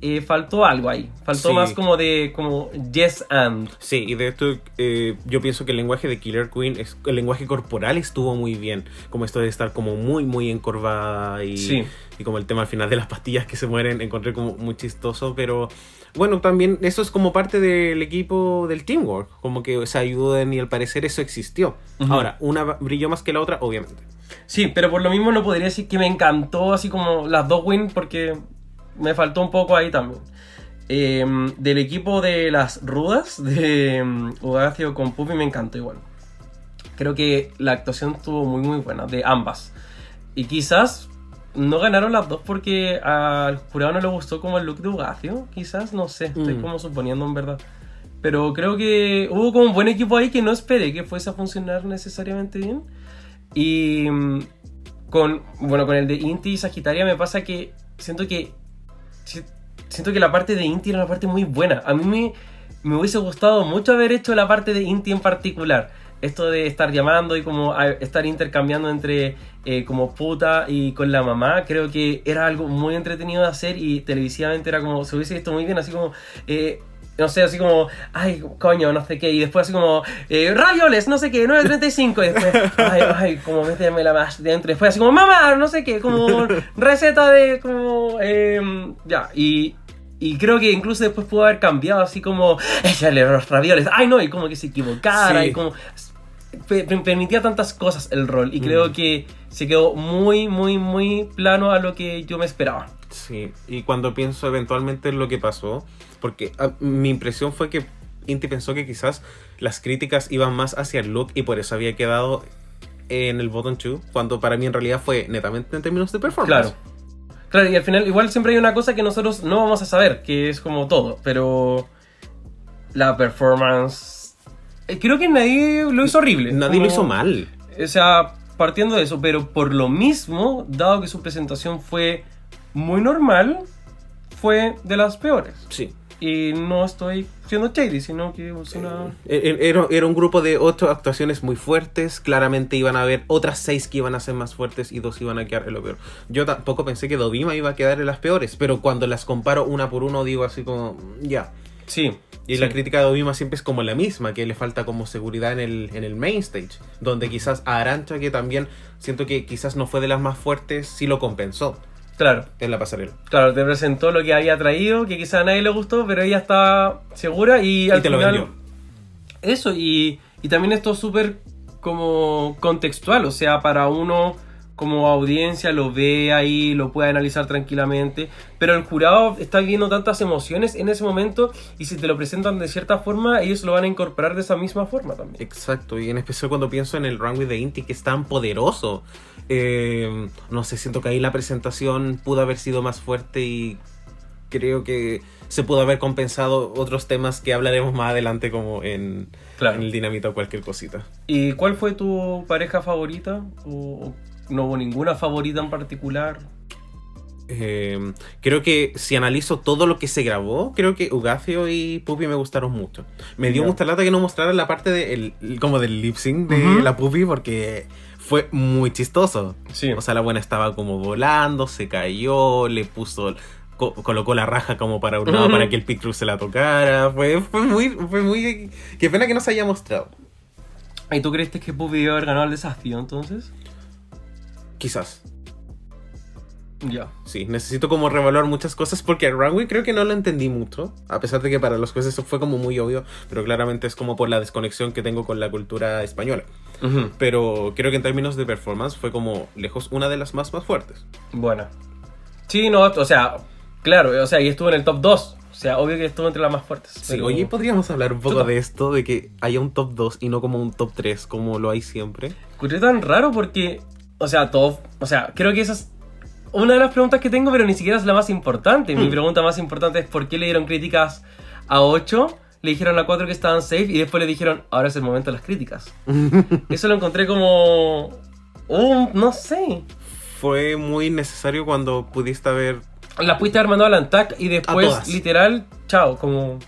S2: Eh, faltó algo ahí. Faltó
S1: Sí.
S2: más como de como yes and.
S1: Sí, y de esto eh, yo pienso que el lenguaje de Killer Queen, es, el lenguaje corporal estuvo muy bien. Como esto de estar como muy, muy encorvada y,
S2: Sí.
S1: y como el tema al final de las pastillas que se mueren, encontré como muy chistoso, pero bueno, también eso es como parte del equipo del teamwork, como que se ayudan y al parecer eso existió. Ahora, una brilló más que la otra, obviamente.
S2: Sí, pero por lo mismo no podría decir que me encantó así como las dos win porque me faltó un poco ahí también. Eh, del equipo de las rudas de um, con Puppy me encantó igual. Creo que la actuación estuvo muy muy buena de ambas. Y quizás no ganaron las dos porque al jurado no le gustó como el look de Ugacio. Quizás, no sé, estoy
S1: Mm.
S2: como suponiendo en verdad. Pero creo que hubo como un buen equipo ahí que no esperé que fuese a funcionar necesariamente bien. Y mm, con, bueno, con el de Inti y Sagitaria me pasa que siento que siento que la parte de Inti era una parte muy buena. A mí me, hubiese gustado mucho haber hecho la parte de Inti en particular. Esto de estar llamando y como estar intercambiando entre eh, como puta y con la mamá, creo que era algo muy entretenido de hacer y televisivamente era como, se hubiese visto muy bien, así como, eh, no sé, así como, ay, coño, no sé qué, y después así como, eh, ravioles, no sé qué, 9.35, y después, ay, ay, como métemela más dentro, después así como, mamá, no sé qué, como receta de, como, em, ya, y, y creo que incluso después pudo haber cambiado, así como, échale los ravioles, ay, no, y como que se equivocara,
S1: Sí.
S2: y como, pe- pe- permitía tantas cosas el rol, y creo
S1: Mm.
S2: que se quedó muy, muy, muy plano a lo que yo me esperaba.
S1: Sí, y cuando pienso eventualmente en lo que pasó, porque ah, mi impresión fue que Inti pensó que quizás las críticas iban más hacia el look y por eso había quedado en el bottom 2, cuando para mí en realidad fue netamente en términos de performance.
S2: Claro. Claro, y al final igual siempre hay una cosa que nosotros no vamos a saber, que es como todo, pero la performance... eh, Creo que nadie lo hizo horrible.
S1: Nadie lo hizo mal.
S2: O sea, partiendo de eso, pero por lo mismo, dado que su presentación fue muy normal, fue de las peores.
S1: Sí.
S2: Y no estoy siendo shady, sino que es una...
S1: E- e- Era, era un grupo de ocho actuaciones muy fuertes. Claramente iban a haber otras seis que iban a ser más fuertes y dos iban a quedar en lo peor. Yo tampoco pensé que Dovima iba a quedar en las peores, pero cuando las comparo una por uno digo así como, mm, ya.
S2: Sí.
S1: Y
S2: sí.
S1: la crítica de Dovima siempre es como la misma, que le falta como seguridad en el, en el main stage. Donde quizás a Arancha, que también siento que quizás no fue de las más fuertes, sí lo compensó
S2: Claro.
S1: en la pasarela.
S2: Claro, te presentó lo que había traído, que quizá a nadie le gustó, pero ella estaba segura y,
S1: Y
S2: al
S1: te lo
S2: final-
S1: vendió.
S2: Eso, y, y también esto es súper como contextual, o sea, para uno como audiencia lo ve ahí, lo puede analizar tranquilamente, pero el jurado está viviendo tantas emociones en ese momento y si te lo presentan de cierta forma, ellos lo van a incorporar de esa misma forma también.
S1: Exacto, y en especial cuando pienso en el runway de Inti, que es tan poderoso. Eh, no sé, siento que ahí la presentación pudo haber sido más fuerte y creo que se pudo haber compensado otros temas que hablaremos más adelante como en,
S2: Claro.
S1: en el dinamita o cualquier cosita.
S2: ¿Y cuál fue tu pareja favorita? ¿O, no hubo ninguna favorita en particular?
S1: Eh, creo que si analizo todo lo que se grabó, creo que Ugacio y Puppy me gustaron mucho. Me dio
S2: Ya.
S1: mucha lata que no mostraran la parte de el- como del lip sync de la Puppy porque fue muy chistoso.
S2: Sí.
S1: O sea, la buena estaba como volando, se cayó, le puso, co- colocó la raja como para un lado para que el Picture se la tocara. Fue, fue muy, fue muy. Qué pena que no se haya mostrado.
S2: ¿Y tú crees que Puppy debió haber ganado el desafío entonces?
S1: Quizás.
S2: Ya.
S1: Sí, necesito como revaluar muchas cosas porque runway creo que no lo entendí mucho, a pesar de que para los jueces eso fue como muy obvio, pero claramente es como por la desconexión que tengo con la cultura española.
S2: Ujú.
S1: Pero creo que en términos de performance fue como lejos una de las más más fuertes.
S2: Buena. Sí, no, o sea, claro, o sea, y estuvo en el top 2. O sea, obvio que estuvo entre las más fuertes.
S1: Sí,
S2: pero-
S1: oye, podríamos hablar un poco de esto, de que haya un top 2 y no como un top 3 como lo hay siempre.
S2: Encontré tan raro porque, o sea, todo, o sea, creo que esa es una de las preguntas que tengo, pero ni siquiera es la más importante. Mi
S1: Hmm.
S2: pregunta más importante es por qué le dieron críticas a 8, le dijeron a 4 que estaban safe y después le dijeron, ahora es el momento de las críticas. Eso lo encontré como... un no sé.
S1: fue muy necesario cuando pudiste haber
S2: La pudiste haber mandado al Antac y después, literal, chao, como...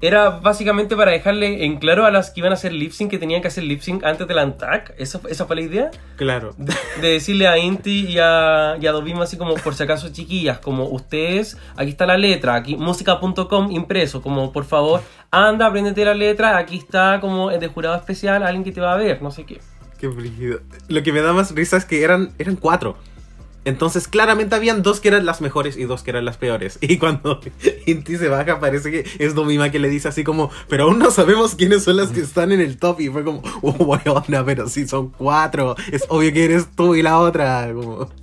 S2: Era básicamente para dejarle en claro a las que iban a hacer lip sync que tenían que hacer lip sync antes del Antac. ¿Esa, esa fue la idea.
S1: claro
S2: De, de decirle a Inti y a, y a así como, por si acaso, chiquillas, como ustedes, aquí está la letra, aquí música.com impreso, como por favor, anda, apréndete la letra, aquí está como de jurado especial, alguien que te va a ver, no sé qué.
S1: Qué brígido. Lo que me da más risa es que eran, eran cuatro. Entonces, claramente habían dos que eran las mejores y dos que eran las peores. Y cuando Inti se baja, parece que es Domima que le dice así como, pero aún no sabemos quiénes son las que están en el top. Y fue como, oh, bueno, pero si son cuatro. Es obvio que eres tú y la otra. Como...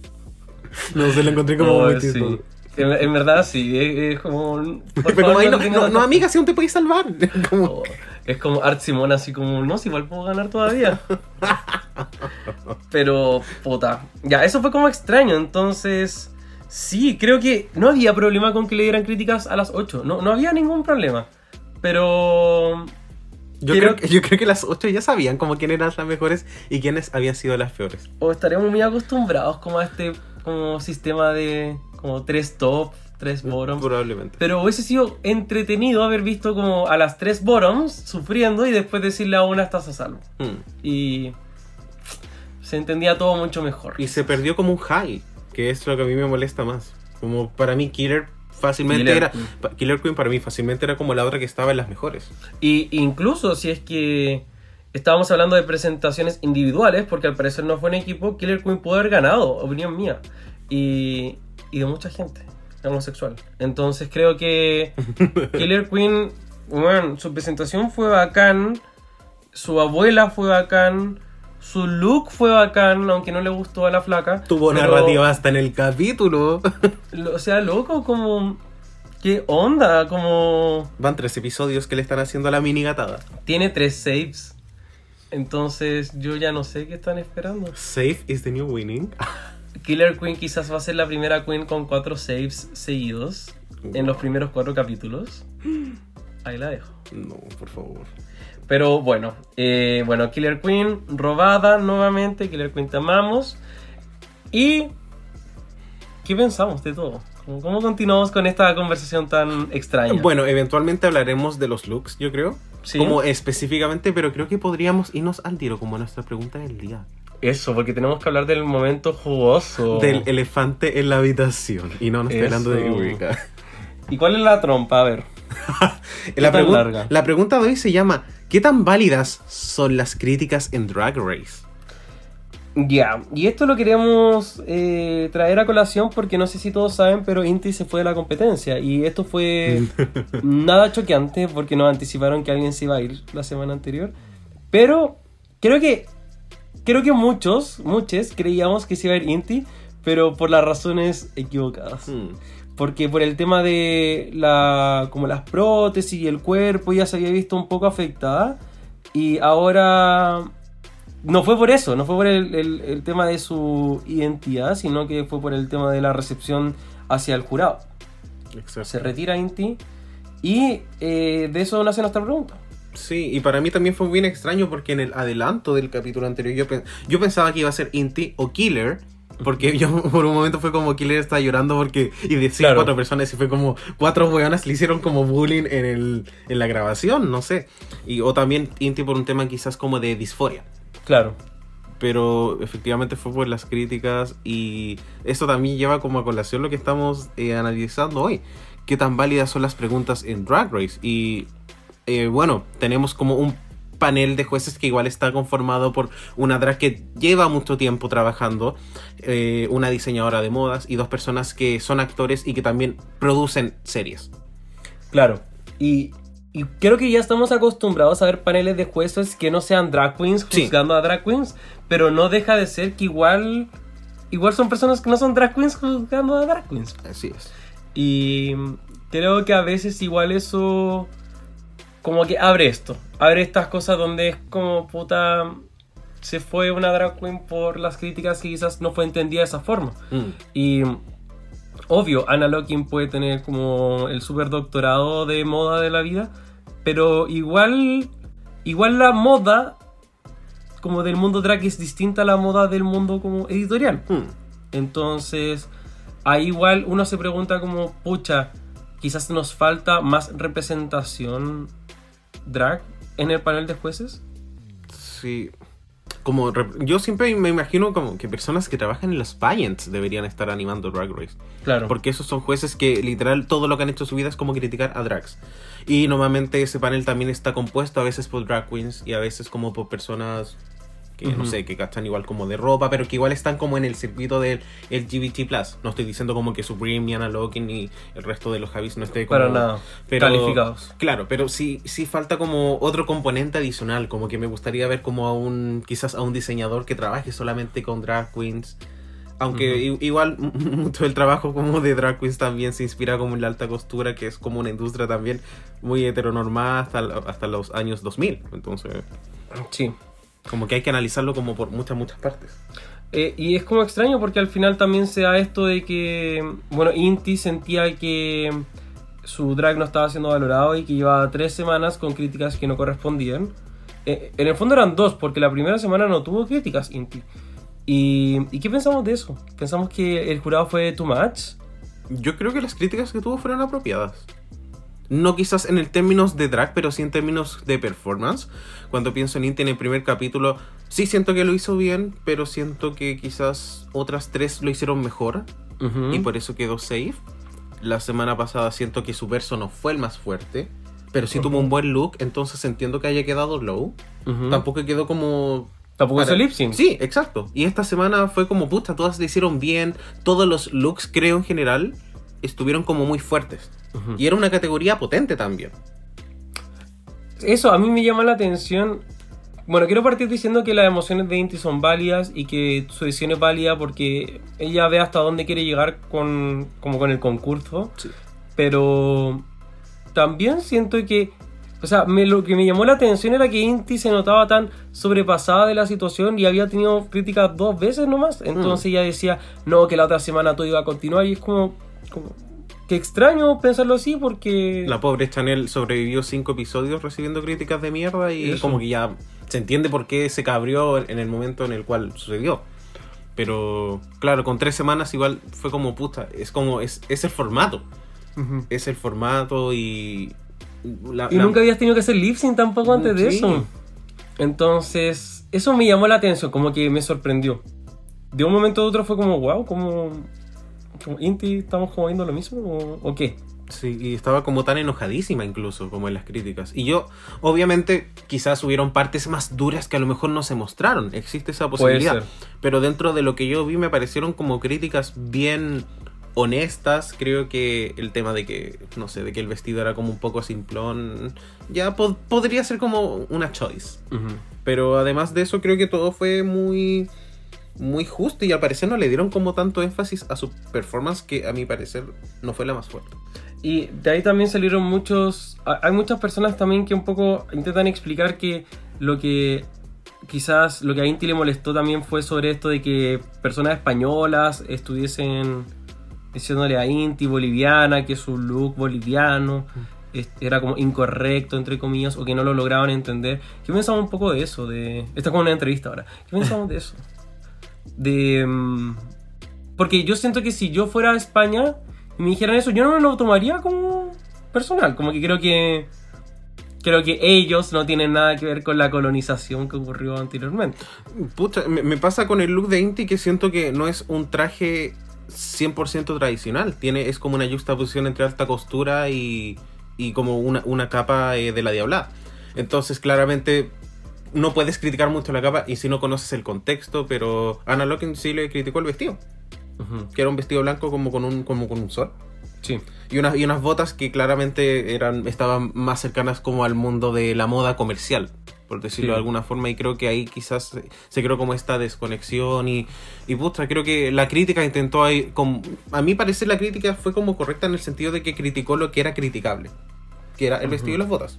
S1: No sé, lo encontré como
S2: No,
S1: muy
S2: sí.
S1: chistoso.
S2: En, en verdad sí, es, es como... por
S1: Fue
S2: favor,
S1: como, "Ay, no, no,
S2: tanto-
S1: no, amiga, si aún te podéis salvar. Como,
S2: Oh, Es como Art Simón así como, no, si igual puedo ganar todavía. Pero, puta. Ya, eso fue como extraño. Entonces, sí, creo que no había problema con que le dieran críticas a las 8. No, no había ningún problema. Pero...
S1: yo,
S2: Creo
S1: que, yo creo que las ocho ya sabían como quién eran las mejores y quiénes habían sido las peores.
S2: O estaremos muy acostumbrados como a este como sistema de como tres top, tres bottoms.
S1: Probablemente.
S2: Pero hubiese sido entretenido haber visto como a las tres bottoms sufriendo y después decirle a una estás a salvo.
S1: Hmm.
S2: Y se entendía todo mucho mejor.
S1: Y se perdió como un high, que es lo que a mí me molesta más. Como para mí Killer fácilmente
S2: Killer
S1: era...
S2: Queen.
S1: Killer Queen para mí fácilmente era como la otra que estaba en las mejores.
S2: Y incluso si es que estábamos hablando de presentaciones individuales, porque al parecer no fue en equipo, Killer Queen pudo haber ganado, opinión mía. Y, y de mucha gente homosexual. Entonces creo que Killer Queen, bueno, su presentación fue bacán, su abuela fue bacán, su look fue bacán, aunque no le gustó a la flaca.
S1: Tuvo
S2: pero-
S1: narrativa hasta en el capítulo.
S2: lo- O sea, loco, como... ¿Qué onda? Como...
S1: Van tres episodios que le están haciendo a la mini gatada.
S2: Tiene tres saves. Entonces yo ya no sé qué están esperando.
S1: Safe is the new winning.
S2: Killer Queen quizás va a ser la primera Queen con cuatro saves seguidos en los primeros cuatro capítulos. Ahí la dejo.
S1: No, por favor.
S2: Pero bueno, eh, bueno, Killer Queen robada nuevamente. Killer Queen te amamos. ¿Y qué pensamos de todo? ¿Cómo, cómo continuamos con esta conversación tan extraña?
S1: Bueno, eventualmente hablaremos de los looks, yo creo.
S2: Sí.
S1: Como específicamente, pero creo que podríamos irnos al tiro como nuestra pregunta del día.
S2: Eso, porque tenemos que hablar del momento jugoso.
S1: Del elefante en la habitación. Y no, no estoy
S2: Eso.
S1: hablando de Eureka.
S2: ¿Y cuál es la trompa? A ver.
S1: La,
S2: larga?
S1: la pregunta de hoy se llama ¿Qué tan válidas son las críticas en Drag Race?
S2: Ya, y esto lo queríamos eh, traer a colación porque no sé si todos saben, pero Inti se fue de la competencia. Y esto fue nada choqueante porque nos anticiparon que alguien se iba a ir la semana anterior. Pero creo que creo que muchos, muchos creíamos que se iba a ir Inti, pero por las razones equivocadas.
S1: Hmm.
S2: Porque por el tema de la como las prótesis y el cuerpo ya se había visto un poco afectada. Y ahora no fue por eso, no fue por el, el- el tema de su identidad, sino que fue por el tema de la recepción hacia el jurado.
S1: Exacto.
S2: Se retira Inti y eh, de eso nace nuestra pregunta.
S1: Sí, y para mí también fue bien extraño porque en el adelanto del capítulo anterior yo, yo pensaba que iba a ser Inti o Killer. Porque yo por un momento fue como Killer estaba llorando porque... Y decía
S2: Claro.
S1: cuatro personas y fue como... Cuatro weonas le hicieron como bullying en, el, en la grabación, no sé. Y, o también Inti por un tema quizás como de disforia.
S2: Claro.
S1: pero efectivamente fue por las críticas y esto también lleva como a colación lo que estamos eh, analizando hoy. ¿Qué tan válidas son las preguntas en Drag Race? Y eh, bueno, tenemos como un panel de jueces que igual está conformado por una drag que lleva mucho tiempo trabajando, eh, una diseñadora de modas y dos personas que son actores y que también producen series.
S2: Claro. Y, y creo que ya estamos acostumbrados a ver paneles de jueces que no sean drag queens
S1: Sí.
S2: juzgando a drag queens, pero no deja de ser que igual igual son personas que no son drag queens juzgando a drag queens.
S1: Así es.
S2: Y creo que a veces igual eso como que abre esto, abre estas cosas donde es como puta se fue una drag queen por las críticas que quizás no fue entendida de esa forma.
S1: Mm.
S2: Y obvio, Anna Locking puede tener como el super doctorado de moda de la vida, pero igual, igual la moda como del mundo drag es distinta a la moda del mundo como editorial.
S1: Mm.
S2: Entonces, ahí igual uno se pregunta como, pucha, quizás nos falta más representación drag en el panel de jueces.
S1: Sí. Como yo siempre me imagino como que personas que trabajan en los pageants deberían estar animando Drag Race.
S2: Claro.
S1: Porque esos son jueces que literal todo lo que han hecho en su vida es como criticar a drags. Y normalmente ese panel también está compuesto a veces por drag queens y a veces como por personas que no
S2: Ujú.
S1: sé, que gastan igual como de ropa, pero que igual están como en el circuito del LGBT+. No estoy diciendo como que Supreme, Yana Lokin y el resto de los Javis no esté como...
S2: Para nada.
S1: pero-
S2: Calificados.
S1: Claro, pero sí, sí falta como otro componente adicional, como que me gustaría ver como a un, quizás a un diseñador que trabaje solamente con drag queens. Aunque igual mucho del trabajo como de drag queens también se inspira como en la alta costura, que es como una industria también muy heteronormada hasta, hasta los años 2000. Entonces,
S2: Sí.
S1: Como que hay que analizarlo como por muchas, muchas partes.
S2: Eh, y es como extraño porque al final también se da esto de que, bueno, Inti sentía que su drag no estaba siendo valorado y que llevaba tres semanas con críticas que no correspondían. Eh, en el fondo eran dos, porque la primera semana no tuvo críticas Inti. ¿Y, ¿y qué pensamos de eso? ¿Pensamos que el jurado fue too much?
S1: Yo creo que las críticas que tuvo fueron apropiadas. No quizás en el términos de drag, pero sí en términos de performance. Cuando pienso en Inti en el primer capítulo, sí siento que lo hizo bien, pero siento que quizás otras tres lo hicieron mejor y por eso quedó safe. La semana pasada siento que su verso no fue el más fuerte, pero sí tuvo un buen look, entonces entiendo que haya quedado low. Tampoco quedó como
S2: Tampoco hizo lip sync.
S1: Sí, exacto. Y esta semana fue como puta, todas le hicieron bien. Todos los looks, creo en general, estuvieron como muy fuertes. Y era una categoría potente también.
S2: Eso a mí me llama la atención. Bueno, quiero partir diciendo que las emociones de Inti son válidas y que su decisión es válida porque ella ve hasta dónde quiere llegar con, como con el concurso.
S1: Sí.
S2: Pero también siento que, o sea, me- lo que me llamó la atención era que Inti se notaba tan sobrepasada de la situación y había tenido críticas dos veces nomás. Entonces ella decía, no, que la otra semana todo iba a continuar y es como, como que extraño pensarlo así porque...
S1: La pobre Chanel sobrevivió cinco episodios recibiendo críticas de mierda y
S2: Eso.
S1: como que ya se entiende por qué se cabrió en el momento en el cual sucedió. Pero claro, con tres semanas igual fue como puta. Es como, es, es el formato.
S2: Ujú.
S1: Es el formato y... la-
S2: Y
S1: la-
S2: nunca habías tenido que hacer lip sync tampoco antes de eso. Entonces, eso me llamó la atención, como que me sorprendió. De un momento a otro fue como, wow, como, como Inti, ¿estamos como viendo lo mismo o, o qué?
S1: Sí, y estaba como tan enojadísima incluso como en las críticas. Y yo, obviamente, quizás hubieron partes más duras que a lo mejor no se mostraron. Existe esa posibilidad. Pero dentro de lo que yo vi me parecieron como críticas bien honestas. Creo que el tema de que, no sé, de que el vestido era como un poco simplón, ya po- podría ser como una choice. Pero además de eso, creo que todo fue muy muy justo y al parecer no le dieron como tanto énfasis a su performance que a mi parecer no fue la más fuerte.
S2: Y de ahí también salieron muchos. ha- Hay muchas personas también que un poco intentan explicar que lo que quizás lo que a Inti le molestó también fue sobre esto de que personas españolas estuviesen diciéndole a Inti boliviana que su look boliviano es- era como incorrecto, entre comillas, o que no lo lograban entender. ¿Qué pensamos un poco de eso? De... Esta es como una entrevista ahora. ¿Qué pensamos de eso? De... mm, Porque yo siento que si yo fuera a España y me dijeran eso, yo no me lo tomaría como personal. Como que creo que... Creo que ellos no tienen nada que ver con la colonización que ocurrió anteriormente.
S1: Me, me pasa con el look de Inti que siento que no es un traje 100% tradicional. Tiene, es como una juxtaposición entre alta costura y, y como una, una capa eh, de la diabla. Entonces, claramente, no puedes criticar mucho la capa y si no conoces el contexto, pero Anna Locking sí le criticó el vestido,
S2: Ujú.
S1: que era un vestido blanco como con un, como con un sol.
S2: Sí.
S1: Y unas, y unas botas que claramente eran, estaban más cercanas como al mundo de la moda comercial, por decirlo
S2: Sí.
S1: de alguna forma. Y creo que ahí quizás se, se creó como esta desconexión. Y, y puta, creo que la crítica intentó ahí. como- a mí parece la crítica fue como correcta en el sentido de que criticó lo que era criticable, que era el vestido y las botas.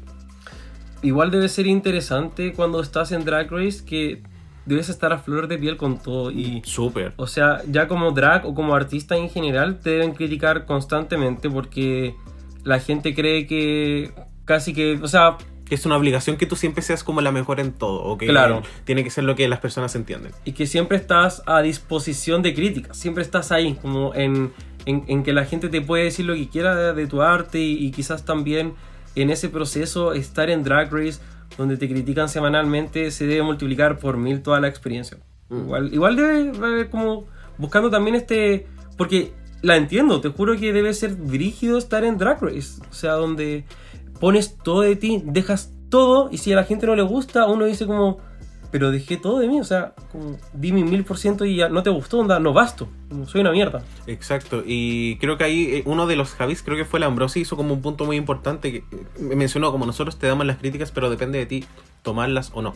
S2: Igual debe ser interesante cuando estás en Drag Race que debes estar a flor de piel con todo y...
S1: Súper.
S2: O sea, ya como drag o como artista en general te deben criticar constantemente porque la gente cree que casi que, o sea,
S1: es una obligación que tú siempre seas como la mejor en todo, o que
S2: Claro.
S1: tiene que ser lo que las personas entienden.
S2: y que siempre estás a disposición de críticas, siempre estás ahí, como en, en- en que la gente te puede decir lo que quiera de, de tu arte y, y quizás también en ese proceso estar en Drag Race, donde te critican semanalmente, se debe multiplicar por mil toda la experiencia.
S1: Mm.
S2: Igual, igual debe haber como buscando también este, porque la entiendo, te juro que debe ser brígido estar en Drag Race, o sea, donde pones todo de ti, dejas todo y si a la gente no le gusta, uno dice como, pero dejé todo de mí, o sea, como di mi mil por ciento y ya no te gustó, onda, no basto, soy una mierda.
S1: Exacto, y creo que ahí eh, uno de los Javis, creo que fue el Ambrosi, hizo como un punto muy importante que eh, mencionó como nosotros te damos las críticas, pero depende de ti tomarlas o no.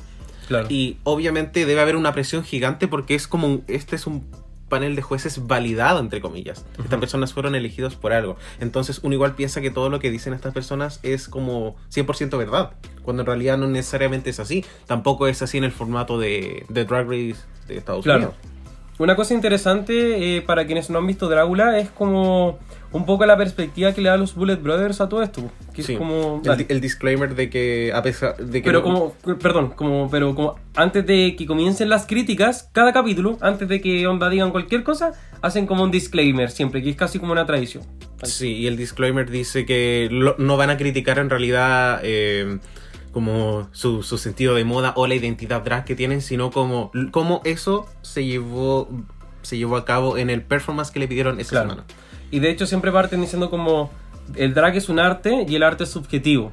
S2: Claro.
S1: Y obviamente debe haber una presión gigante porque es como un- este es un panel de jueces validado entre comillas. Estas personas fueron elegidos por algo. Entonces uno igual piensa que todo lo que dicen estas personas es como 100% verdad, cuando en realidad no necesariamente es así. Tampoco es así en el formato de, de Drag Race de Estados
S2: Claro.
S1: Unidos.
S2: Una cosa interesante eh, para quienes no han visto Drácula es como un poco la perspectiva que le da los Bullet Brothers a todo esto. Que
S1: Sí.
S2: es como.
S1: El, disclaimer de que a pesar de que
S2: Pero
S1: no-
S2: como, perdón, como, pero como antes de que comiencen las críticas, cada capítulo, antes de que onda digan cualquier cosa, hacen como un disclaimer siempre, que es casi como una tradición.
S1: Sí, y el disclaimer dice que lo- no van a criticar en realidad eh, como su, su sentido de moda o la identidad drag que tienen, sino como cómo eso se llevó se llevó a cabo en el performance que le pidieron esa
S2: Claro.
S1: semana.
S2: Y de hecho siempre parten diciendo como el drag es un arte y el arte es subjetivo.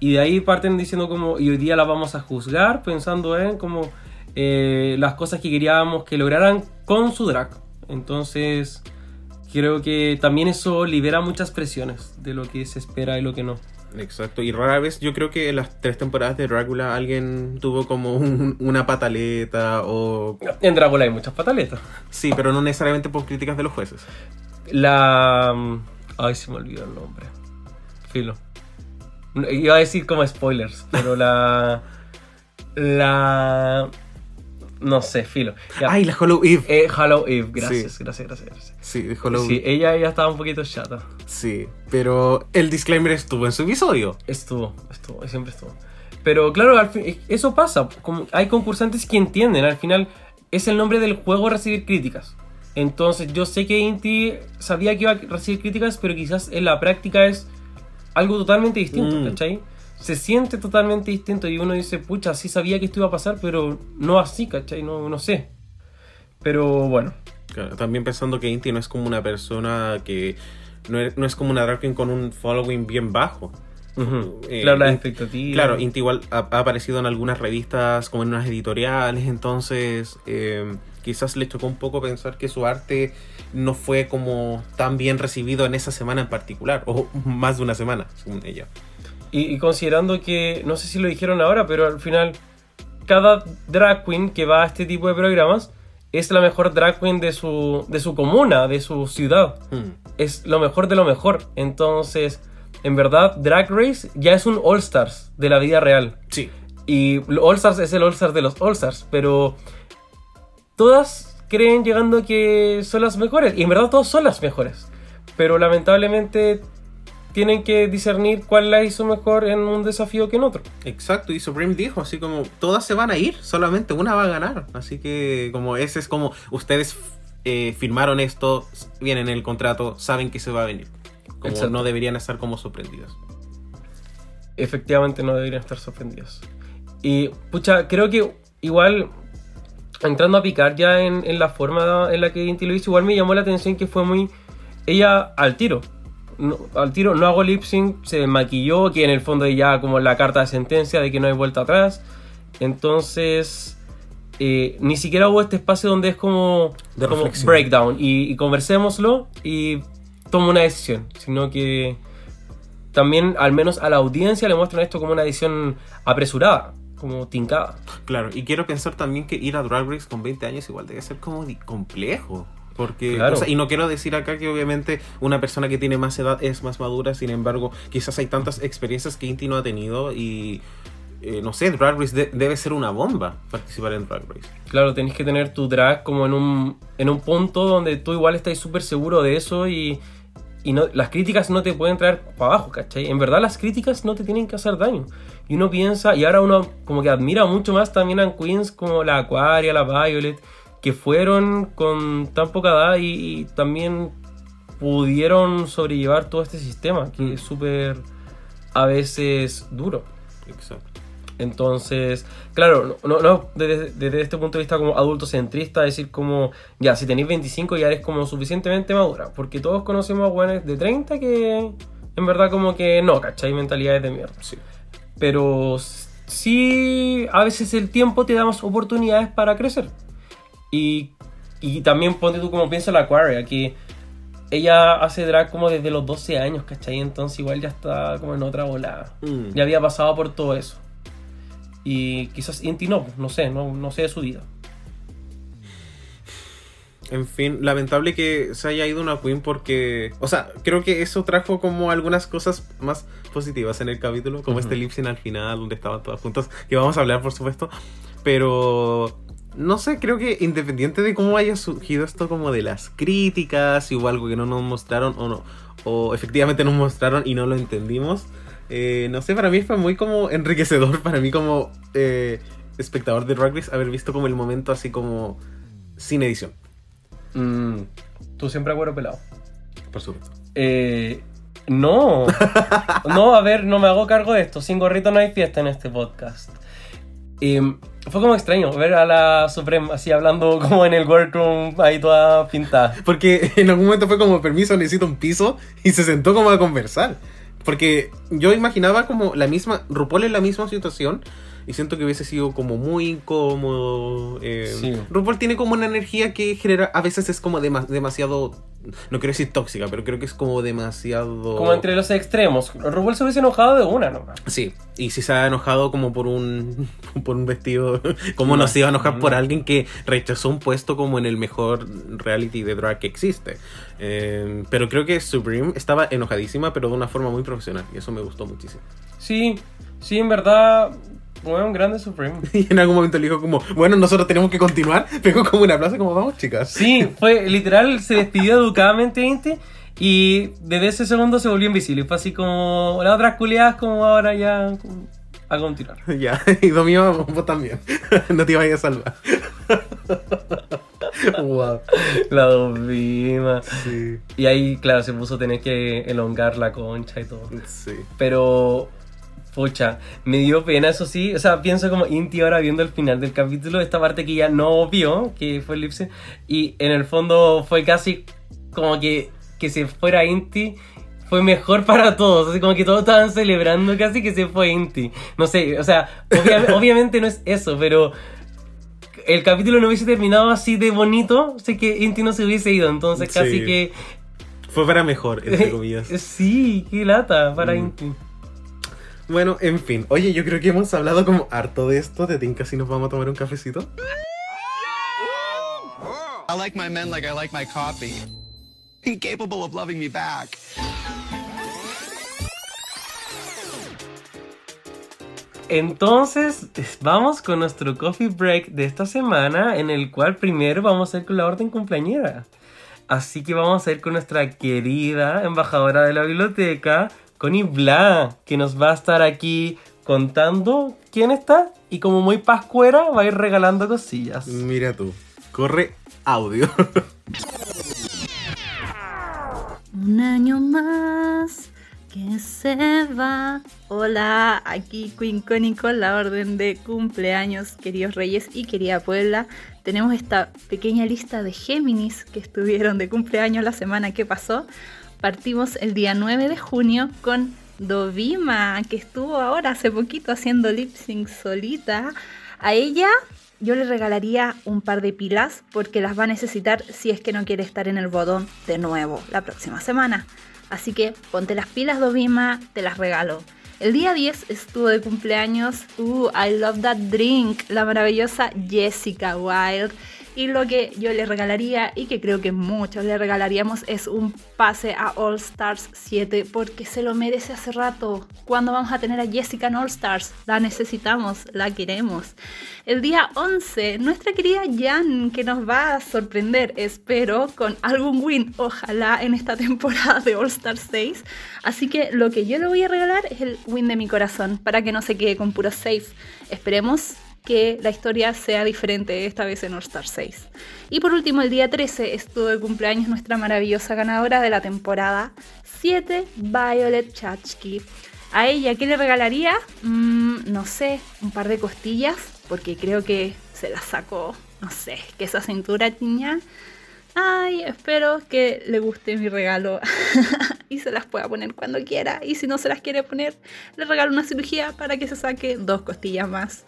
S2: Y de ahí parten diciendo como y hoy día la vamos a juzgar pensando en como eh, las cosas que queríamos que lograran con su drag. Entonces creo que también eso libera muchas presiones de lo que se espera y lo que no.
S1: Exacto, y rara vez yo creo que en las tres temporadas de Drácula alguien tuvo como un- una pataleta o...
S2: En Drácula hay muchas pataletas.
S1: Sí, pero no necesariamente por críticas de los jueces.
S2: La... Ay, se me olvidó el nombre. Filo. Iba a decir como spoilers, pero la... La... No sé, filo. Ya.
S1: ¡Ay, la Hollow Eve!
S2: Eh, Hollow Eve, gracias,
S1: Sí.
S2: gracias, gracias, gracias.
S1: Sí, Hollow
S2: Sí, ella ya estaba un poquito chata.
S1: Sí, pero el disclaimer estuvo en su episodio.
S2: Estuvo, estuvo, siempre estuvo. Pero claro, al fin, eso pasa. Como hay concursantes que entienden. Al final es el nombre del juego recibir críticas. Entonces yo sé que Inti sabía que iba a recibir críticas, pero quizás en la práctica es algo totalmente distinto,
S1: Mm.
S2: ¿cachai? Se siente totalmente distinto y uno dice, pucha, sí sabía que esto iba a pasar, pero no así, ¿cachai? No, no sé. Pero bueno,
S1: Claro, también pensando que Inti no es como una persona que. No es, no es como una drag queen con un following bien bajo.
S2: ujú.
S1: Eh,
S2: claro, las expectativas.
S1: Claro, Inti igual ha, ha aparecido en algunas revistas, como en unas editoriales, entonces eh, quizás le chocó un poco pensar que su arte no fue como tan bien recibido en esa semana en particular, o más de una semana, según ella.
S2: Y, y considerando que, no sé si lo dijeron ahora, pero al final, cada drag queen que va a este tipo de programas es la mejor drag queen de su, de su comuna, de su ciudad.
S1: Hmm.
S2: Es lo mejor de lo mejor. Entonces, en verdad, Drag Race ya es un All Stars de la vida real.
S1: Sí,
S2: Y All Stars es el All Stars de los All Stars, pero todas creen llegando que son las mejores. Y en verdad todas son las mejores. Pero lamentablemente tienen que discernir cuál la hizo mejor en un desafío que en otro.
S1: Exacto, y Supreme dijo así como, todas se van a ir, solamente una va a ganar. Así que como ese es como, ustedes eh, firmaron esto, vienen en el contrato, saben que se va a venir. Como
S2: Exacto.
S1: no deberían estar como sorprendidas.
S2: Efectivamente no deberían estar sorprendidos. Y pucha, creo que igual entrando a picar ya en, en la forma en la que Inti lo hizo, igual me llamó la atención que fue muy... Ella al tiro. No, al tiro, no hago lip sync, se maquilló, que en el fondo ya como la carta de sentencia de que no hay vuelta atrás. Entonces, eh, ni siquiera hubo este espacio donde es como,
S1: De
S2: como
S1: reflexión.
S2: breakdown y, y conversémoslo y tomo una decisión, sino que también al menos a la audiencia le muestran esto como una edición apresurada, como tincada.
S1: Claro, y quiero pensar también que ir a Drag Race con 20 años igual debe ser como complejo. Porque,
S2: Claro.
S1: o sea, y no quiero decir acá que obviamente una persona que tiene más edad es más madura, sin embargo, quizás hay tantas experiencias que Inti no ha tenido y, eh, no sé, Drag Race de- debe ser una bomba participar en Drag Race.
S2: Claro, tenés que tener tu drag como en un, en un punto donde tú igual estás súper seguro de eso y, y no, las críticas no te pueden traer para abajo, ¿cachai? En verdad las críticas no te tienen que hacer daño. Y uno piensa, y ahora uno como que admira mucho más también a queens como la Aquaria, la Violet, que fueron con tan poca edad y, y también pudieron sobrellevar todo este sistema, que es súper a veces duro.
S1: Exacto.
S2: Entonces, claro, no, no desde, desde este punto de vista como adultocentrista, decir como, ya, si tenéis 25 ya eres como suficientemente madura, porque todos conocemos a buenos de 30 que en verdad como que no, ¿cachai? Mentalidades de mierda.
S1: Sí.
S2: Pero sí, a veces el tiempo te da más oportunidades para crecer. Y, y también ponte tú como piensa la Aquaria, que ella hace drag como desde los 12 años, ¿cachai? Entonces igual ya está como en otra volada.
S1: Mm.
S2: Ya había pasado por todo eso. Y quizás Inti no, no sé, no, no sé de su vida.
S1: En fin, lamentable que se haya ido una queen porque, o sea, creo que eso trajo como algunas cosas más positivas en el capítulo, como
S2: Ujú.
S1: este lip sync al final donde estaban todas juntas, que vamos a hablar por supuesto, pero no sé, creo que independiente de cómo haya surgido esto como de las críticas, si hubo algo que no nos mostraron o no, o efectivamente nos mostraron y no lo entendimos, eh, no sé, para mí fue muy como enriquecedor, para mí como eh, espectador de Drag Race, haber visto como el momento así como sin edición,
S2: Mm, tú siempre acuerdo pelado.
S1: por supuesto.
S2: Eh, no, no, a ver, no me hago cargo de esto. Sin gorrito no hay fiesta en este podcast. Eh, fue como extraño ver a la Supreme así hablando como en el workroom, ahí toda pintada.
S1: Porque en algún momento fue como, permiso, necesito un piso, y se sentó como a conversar. Porque yo imaginaba como la misma, RuPaul en la misma situación, y siento que hubiese sido como muy incómodo. eh,
S2: Sí.
S1: RuPaul tiene como una energía que genera, a veces es como dema- demasiado, no quiero decir tóxica, pero creo que es como demasiado...
S2: Como entre los extremos. RuPaul se hubiese enojado de una nomás.
S1: Sí, y si se ha enojado como por un por un vestido, como no se iba a enojar por
S2: No.
S1: alguien que rechazó un puesto como en el mejor reality de drag que existe. Eh, pero creo que Supreme estaba enojadísima, pero de una forma muy profesional, y eso me gustó muchísimo.
S2: Sí, sí, en verdad, bueno, un grande Supreme.
S1: Y en algún momento le dijo como, bueno, nosotros tenemos que continuar, pegó como un aplauso como, vamos chicas.
S2: Sí, fue literal, se despidió educadamente y desde ese segundo se volvió invisible. Fue así como las otras culiadas como ahora ya como, a continuar.
S1: Ya, y Domio, vos también. no te vayas a salvar. wow.
S2: La dopima.
S1: Sí,
S2: Y ahí, claro, se puso a tener que elongar la concha y todo.
S1: sí.
S2: Pero, pucha, me dio pena, eso sí. O sea, pienso como Inti ahora viendo el final del capítulo, esta parte que ya no vio, que fue el lip sync, Y en el fondo fue casi como que, que se fuera Inti. Fue mejor para todos, así como que todos estaban celebrando casi que se fue Inti. No sé, o sea, obvia- obviamente no es eso, pero el capítulo no hubiese terminado así de bonito, sé que Inti no se hubiese ido, entonces casi que...
S1: Fue para mejor, entre comillas.
S2: Sí, qué lata para
S1: Mm.
S2: Inti.
S1: Bueno, en fin. Oye, yo creo que hemos hablado como harto de esto. ¿Te tinca si nos vamos a tomar un cafecito?
S6: I like my men like I like my coffee. Incapable of loving me back.
S2: Entonces, vamos con nuestro coffee break de esta semana, en el cual primero vamos a ir con la orden cumpleañera. Así que vamos a ir con nuestra querida embajadora de la biblioteca, Connie Bla, que nos va a estar aquí contando quién está y como muy pascuera va a ir regalando cosillas.
S1: Mira tú. Corre audio.
S7: Un año más que se va. Hola, aquí Queen Connie con la orden de cumpleaños, queridos reyes y querida Puebla. Tenemos esta pequeña lista de Géminis que estuvieron de cumpleaños la semana que pasó. Partimos el día 9 de junio con Dovima, que estuvo ahora hace poquito haciendo lip sync solita. A ella yo le regalaría un par de pilas porque las va a necesitar si es que no quiere estar en el bodón de nuevo la próxima semana. Así que ponte las pilas, Dovima, te las regalo. El día 10 estuvo de cumpleaños, uh, I love that drink, la maravillosa Jessica Wilde. Y lo que yo le regalaría y que creo que muchos le regalaríamos es un pase a All Stars 7 porque se lo merece hace rato. ¿Cuándo vamos a tener a Jessica en All Stars? La necesitamos, la queremos. El día 11, nuestra querida Jan que nos va a sorprender, espero, con algún win, ojalá en esta temporada de All Stars 6. Así que lo que yo le voy a regalar es el win de mi corazón para que no se quede con puro safe. Esperemos que la historia sea diferente esta vez en All Star 6. Y por último, el día 13 estuvo de cumpleaños nuestra maravillosa ganadora de la temporada 7, Violet Chachki. A ella, ¿qué le regalaría? Mm, no sé, un par de costillas, porque creo que se las sacó, no sé, que esa cintura niña. Ay, espero que le guste mi regalo y se las pueda poner cuando quiera. Y si no se las quiere poner, le regalo una cirugía para que se saque dos costillas más.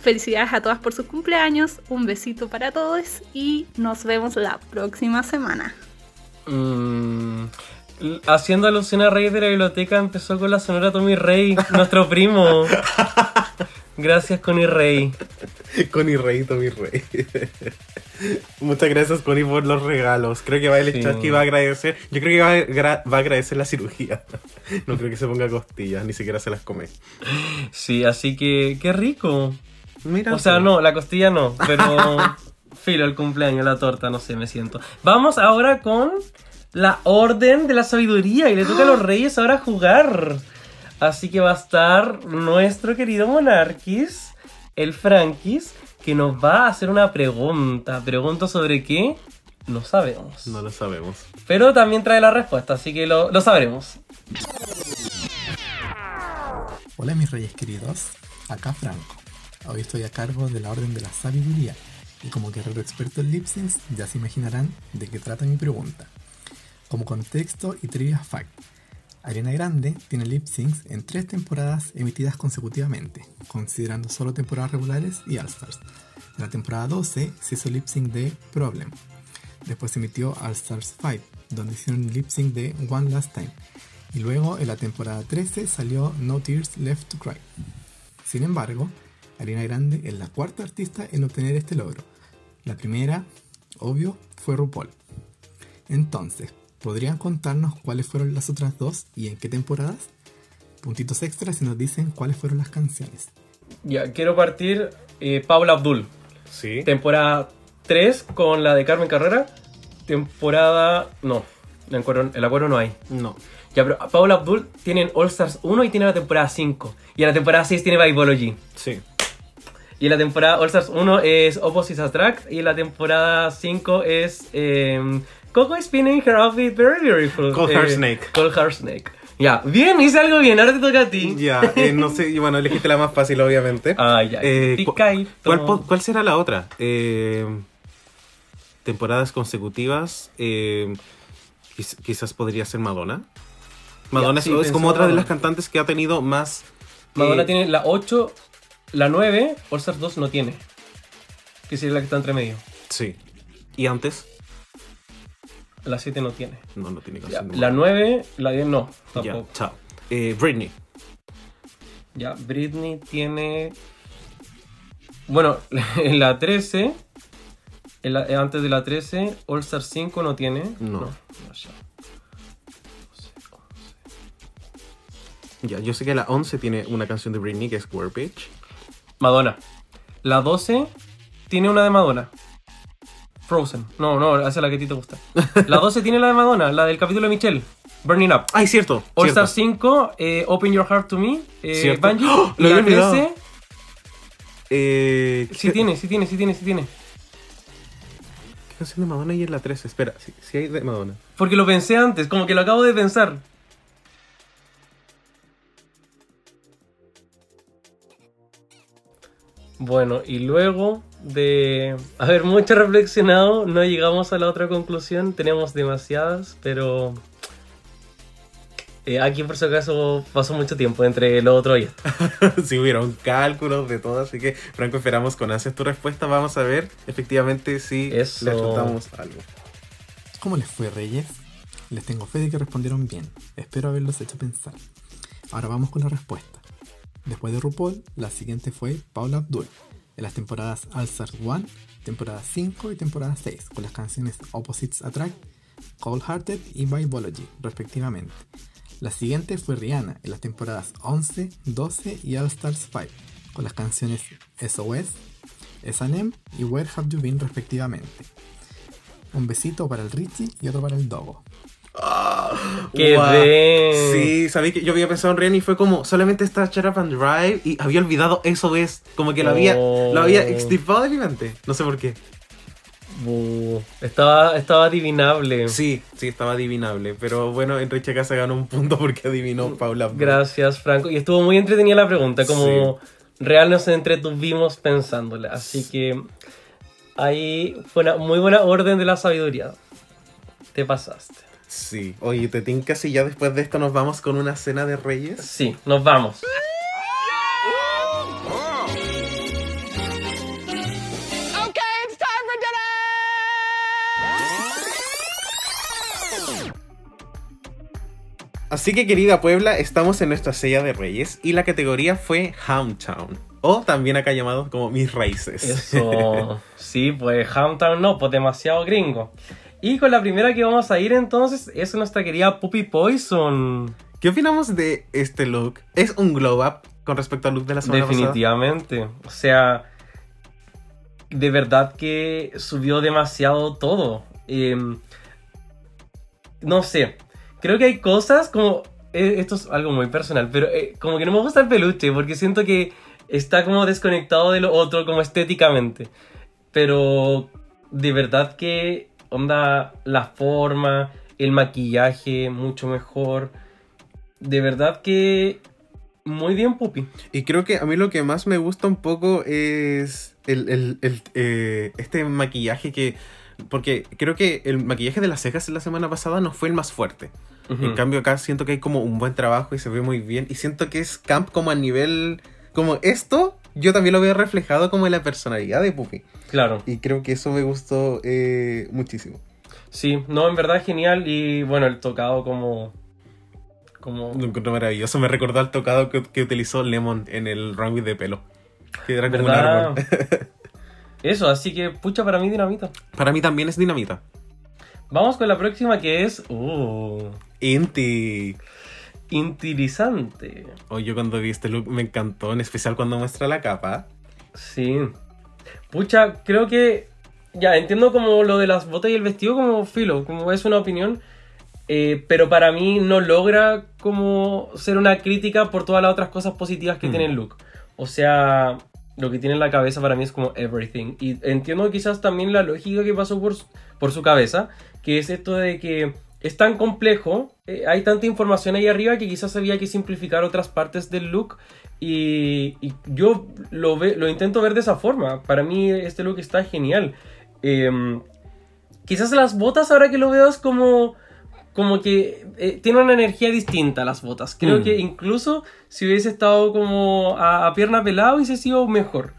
S7: Felicidades a todas por sus cumpleaños, un besito para todos y nos vemos la próxima semana.
S2: Mm, haciendo alusión a Rey de la Biblioteca, empezó con la sonora Tommy Rey, nuestro primo. Gracias, Connie Rey.
S1: Connie Rey, Tommy Rey. Muchas gracias, Connie, por los regalos. Creo que va el
S2: Sí.
S1: chat va a agradecer. Yo creo que va a, va a agradecer la cirugía. No creo que se ponga costillas, ni siquiera se las come.
S2: Sí, así que qué rico.
S1: Mira.
S2: O sea, no, la costilla no, pero filo, el cumpleaños, la torta, no sé, me siento. Vamos ahora con la orden de la sabiduría y le toca a los reyes ahora jugar. Así que va a estar nuestro querido Monarquis, el Frankis, que nos va a hacer una pregunta. Pregunta sobre qué no sabemos.
S1: No lo sabemos.
S2: Pero también trae la respuesta, así que lo, lo sabremos.
S8: Hola mis reyes queridos, acá Franco. Hoy estoy a cargo de la Orden de la Sabiduría y como guerrero experto en lip syncs ya se imaginarán de qué trata mi pregunta. Como contexto y trivia fact, Ariana Grande tiene lip syncs en tres temporadas emitidas consecutivamente, considerando solo temporadas regulares y All Stars. En la temporada 12 se hizo lip sync de Problem. Después se emitió All Stars 5, donde hicieron lip sync de One Last Time. Y luego en la temporada 13 salió No Tears Left to Cry. Sin embargo, Ariana Grande es la cuarta artista en obtener este logro. La primera, obvio, fue RuPaul. Entonces, ¿podrían contarnos cuáles fueron las otras dos y en qué temporadas? Puntitos extras si nos dicen cuáles fueron las canciones.
S2: Ya, quiero partir eh, Paula Abdul.
S1: Sí.
S2: Temporada 3 con la de Carmen Carrera. Temporada. No, el acuerdo, el acuerdo no hay.
S1: No.
S2: Ya, pero Paula Abdul tiene en All Stars 1 y tiene la temporada 5. Y en la temporada 6 tiene Vibology.
S1: Sí.
S2: Y en la temporada All Stars 1 es Opposites Attract. Y en la temporada 5 es. Eh, Coco spinning her outfit very beautiful.
S1: Cold
S2: Eh,
S1: Heart Snake.
S2: Cold Heart Snake. Ya, bien, hice algo bien. Ahora te toca a ti.
S1: Ya, eh, no sé, y bueno, elegiste la más fácil, obviamente.
S2: Ah, ya.
S1: Eh, cu-. ¿cuál, será la otra? Eh, temporadas consecutivas. eh, quiz- quizás podría ser Madonna. Madonna
S2: sí,
S1: es, como otra de las cantantes que ha tenido más.
S2: Madonna
S1: eh,
S2: tiene la 8, la 9, All Stars 2 no tiene. Que sería la que está entre medio.
S1: Sí. ¿Y antes?
S2: La 7 no tiene.
S1: No, no tiene
S2: Ya,
S1: canción. de
S2: la
S1: Madonna.
S2: 9, la 10 no,
S1: Ya,
S2: tampoco.
S1: chao. Eh, Britney.
S2: Ya, Britney tiene. Bueno, en la 13, en la- eh, antes de la 13, All Star 5 no tiene.
S1: No.
S2: no ya.
S1: Ya, yo sé que la 11 tiene una canción de Britney que es War Bitch.
S2: Madonna. La 12 tiene una de Madonna. Frozen. No, no, esa es la que a ti te gusta. La 12 tiene la de Madonna, la del capítulo de Michelle. Burning Up.
S1: ¡Ay, cierto!
S2: All
S1: cierto.
S2: Star 5, eh, Open Your Heart to Me, eh. Bungie.
S1: ¡Oh! Lo
S2: la
S1: había olvidado.
S2: 13,
S1: Eh,
S2: sí
S1: ¿qué-
S2: tiene, sí tiene, sí tiene, sí tiene.
S1: ¿Qué canción de Madonna y en la 13? Espera, sí, sí hay de Madonna.
S2: Porque lo pensé antes, como que lo acabo de pensar. Bueno, y luego de haber mucho reflexionado, no llegamos a la otra conclusión. Tenemos demasiadas, pero eh, aquí por si acaso pasó mucho tiempo entre lo otro y esto.
S1: sí, hubieron cálculos de todo, así que Franco, esperamos con ansias tu respuesta. Vamos a ver efectivamente si
S2: Eso.
S1: le algo.
S8: ¿Cómo les fue, Reyes? Les tengo fe de que respondieron bien. Espero haberlos hecho pensar. Ahora vamos con la respuesta. Después de RuPaul, la siguiente fue Paula Abdul. en las temporadas All Stars 1, temporada 5 y temporada 6, con las canciones Opposites Attract, Cold Hearted y Biology, respectivamente. La siguiente fue Rihanna en las temporadas 11, 12 y All Stars 5, con las canciones SOS, S&M y Where Have You Been, respectivamente. Un besito para el Richie y otro para el Dogo.
S2: ¡Qué
S1: Guau.
S2: bien!
S1: Sí, sabía que yo había pensado en Rihanna y fue como solamente está Shut Up and Drive y había olvidado eso es como que lo había
S2: Oh.
S1: lo había extirpado de mi mente, no sé por qué.
S2: Estaba, estaba adivinable.
S1: Sí, sí estaba adivinable, pero bueno, Enrique Casa ganó un punto porque adivinó Paula.
S2: Gracias, Franco. Y estuvo muy entretenida la pregunta, como real nos entretuvimos pensándola. Así que ahí fue una muy buena orden de la sabiduría. Te pasaste.
S1: Sí. Oye, te tinca si ya después de esto nos vamos con una cena de reyes.
S2: Sí, nos vamos.
S6: Okay, it's time for dinner!
S1: Así que querida Puebla, estamos en nuestra sella de reyes y la categoría fue Hometown. O también acá llamado como mis raíces.
S2: Eso. Sí, pues Hometown no, pues demasiado gringo. Y con la primera que vamos a ir entonces es nuestra querida Puppy Poison.
S1: ¿Qué opinamos de este look? ¿Es un glow up con respecto al look de la semana pasada?
S2: Definitivamente. O sea, de verdad que subió demasiado todo. Em, no sé. Creo que hay cosas como. eh, esto es algo muy personal, pero eh, como que no me gusta el peluche porque siento que está como desconectado de lo otro, como estéticamente. Pero de verdad que. Onda, la forma, el maquillaje, mucho mejor. De verdad que. Muy bien, Pupi.
S1: Y creo que a mí lo que más me gusta un poco es el, el- el, eh, este maquillaje que... Porque creo que el maquillaje de las cejas en la semana pasada no fue el más fuerte. En cambio acá siento que hay como un buen trabajo y se ve muy bien. Y siento que es camp como a nivel... Como esto, yo también lo veo reflejado como en la personalidad de Puppy.
S2: Claro.
S1: Y creo que eso me gustó eh, muchísimo.
S2: Sí, no, en verdad genial. Y bueno, el tocado como. Como.
S1: Lo encontré maravilloso. Me recordó al tocado que, que utilizó Lemon en el runway de pelo. Que era como un árbol.
S2: Eso, así que pucha para mí dinamita.
S1: Para mí también es dinamita.
S2: Vamos con la próxima que es. Uh.
S1: Inti.
S2: Interesante.
S1: Hoy yo cuando vi este look me encantó, en especial cuando muestra la capa.
S2: Sí. Pucha, creo que. Ya, entiendo como lo de las botas y el vestido como filo, como es una opinión. eh, pero para mí no logra como ser una crítica por todas las otras cosas positivas que
S1: Mm.
S2: tiene el look. O sea, lo que tiene en la cabeza para mí es como everything. Y entiendo quizás también la lógica que pasó por su, por su cabeza, que es esto de que es tan complejo, eh, hay tanta información ahí arriba que quizás había que simplificar otras partes del look. Y, y yo lo, ve, lo intento ver de esa forma. Para mí este look está genial. Em, quizás las botas, ahora que lo veo, es como, como que eh, tiene una energía distinta las botas. Creo
S1: Mm.
S2: que incluso si hubiese estado como a, a pierna pelada hubiese sido mejor.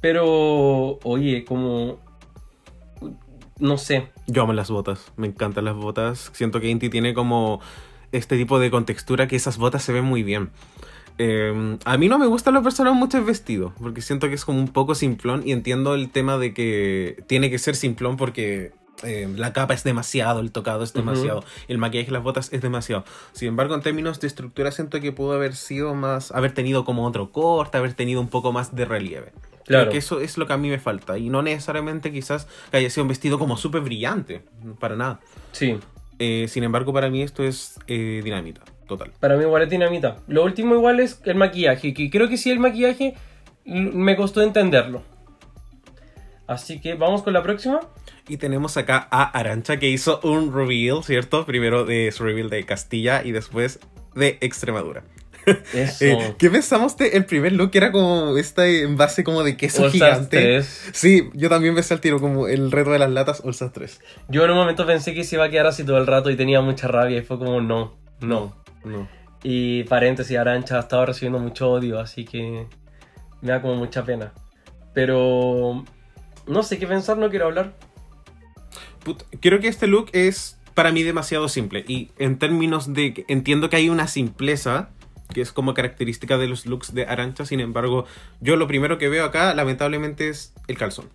S2: Pero, oye, como... No sé.
S1: Yo amo las botas, me encantan las botas. Siento que Inti tiene como este tipo de contextura que esas botas se ven muy bien. Eh, a mí no me gusta lo personal mucho el vestido, porque siento que es como un poco simplón y entiendo el tema de que tiene que ser simplón porque eh, la capa es demasiado, el tocado es demasiado, el maquillaje y las botas es demasiado. Sin embargo, en términos de estructura siento que pudo haber sido más, haber tenido como otro corte, haber tenido un poco más de relieve. Creo
S2: Claro.
S1: que eso es lo que a mí me falta. Y no necesariamente quizás que haya sido un vestido como súper brillante. Para nada.
S2: Sí.
S1: Eh, sin embargo, para mí esto es eh, dinamita. Total.
S2: Para mí igual es dinamita. Lo último igual es el maquillaje, que creo que sí el maquillaje me costó entenderlo. Así que vamos con la próxima.
S1: Y tenemos acá a Arancha que hizo un reveal, ¿cierto? Primero de su reveal de Castilla y después de Extremadura.
S2: Eso.
S1: Eh, ¿Qué pensamos de el primer look? Que era como este envase como de queso
S2: All
S1: gigante.
S2: 3.
S1: Sí, yo también pensé al tiro como el reto de las latas All Stars 3.
S2: Yo en un momento pensé que se iba a quedar así todo el rato y tenía mucha rabia y fue como no, no.
S1: No.
S2: Y paréntesis, Arancha ha estado recibiendo mucho odio, así que me da como mucha pena. Pero no sé qué pensar, no quiero hablar.
S1: Put- creo que este look es para mí demasiado simple. Y en términos de entiendo que hay una simpleza que es como característica de los looks de Arancha. Sin embargo, yo lo primero que veo acá, lamentablemente, es el calzón.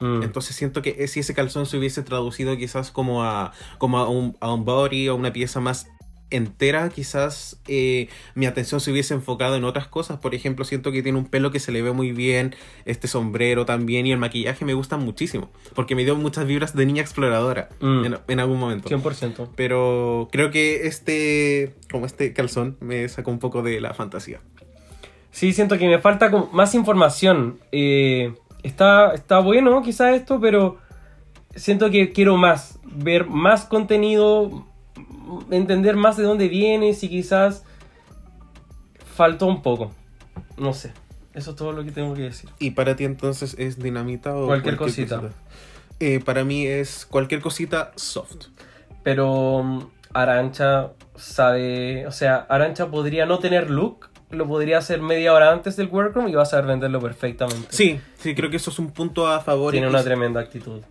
S2: Mm.
S1: Entonces siento que si ese calzón se hubiese traducido quizás como a, como a, un, a un body o una pieza más entera, quizás eh, mi atención se hubiese enfocado en otras cosas. Por ejemplo, siento que tiene un pelo que se le ve muy bien, este sombrero también y el maquillaje me gustan muchísimo, porque me dio muchas vibras de niña exploradora
S2: Mm.
S1: en, en algún momento.
S2: 100%.
S1: Pero creo que este, como este calzón, me sacó un poco de la fantasía.
S2: Sí, siento que me falta más información. Eh, está, está bueno quizás esto, pero siento que quiero más. Ver más contenido, entender más de dónde vienes y quizás faltó un poco. No sé. Eso es todo lo que tengo que decir.
S1: ¿Y para ti entonces es dinamita o
S2: Cualquier cosita.
S1: Eh, para mí es cualquier cosita soft.
S2: Pero mm, Arancha sabe, o sea, Arancha podría no tener look, lo podría hacer media hora antes del workroom y va a saber venderlo perfectamente.
S1: Sí, sí, creo que eso es un punto a favor.
S2: Tiene una tremenda actitud.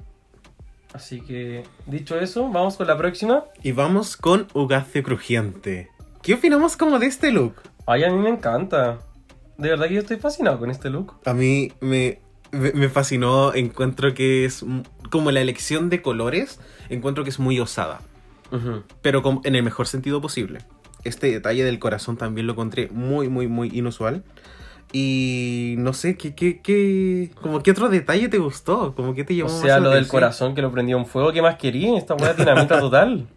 S2: Así que, dicho eso, vamos con la próxima.
S1: Y vamos con Ugacio Crujiente. ¿Qué opinamos como de este look?
S2: Ay, a mí me encanta. De verdad que yo estoy fascinado con este look.
S1: A mí me, me, me fascinó, encuentro que es como la elección de colores, encuentro que es muy osada, pero com- en el mejor sentido posible. Este detalle del corazón también lo encontré muy, muy, muy inusual. Y no sé, ¿qué, qué, qué, como qué otro detalle te gustó? Como que te
S2: O
S1: llamó más
S2: sea, lo del corazón que lo prendió en fuego, ¿qué más quería? Esta hueá dinamita total.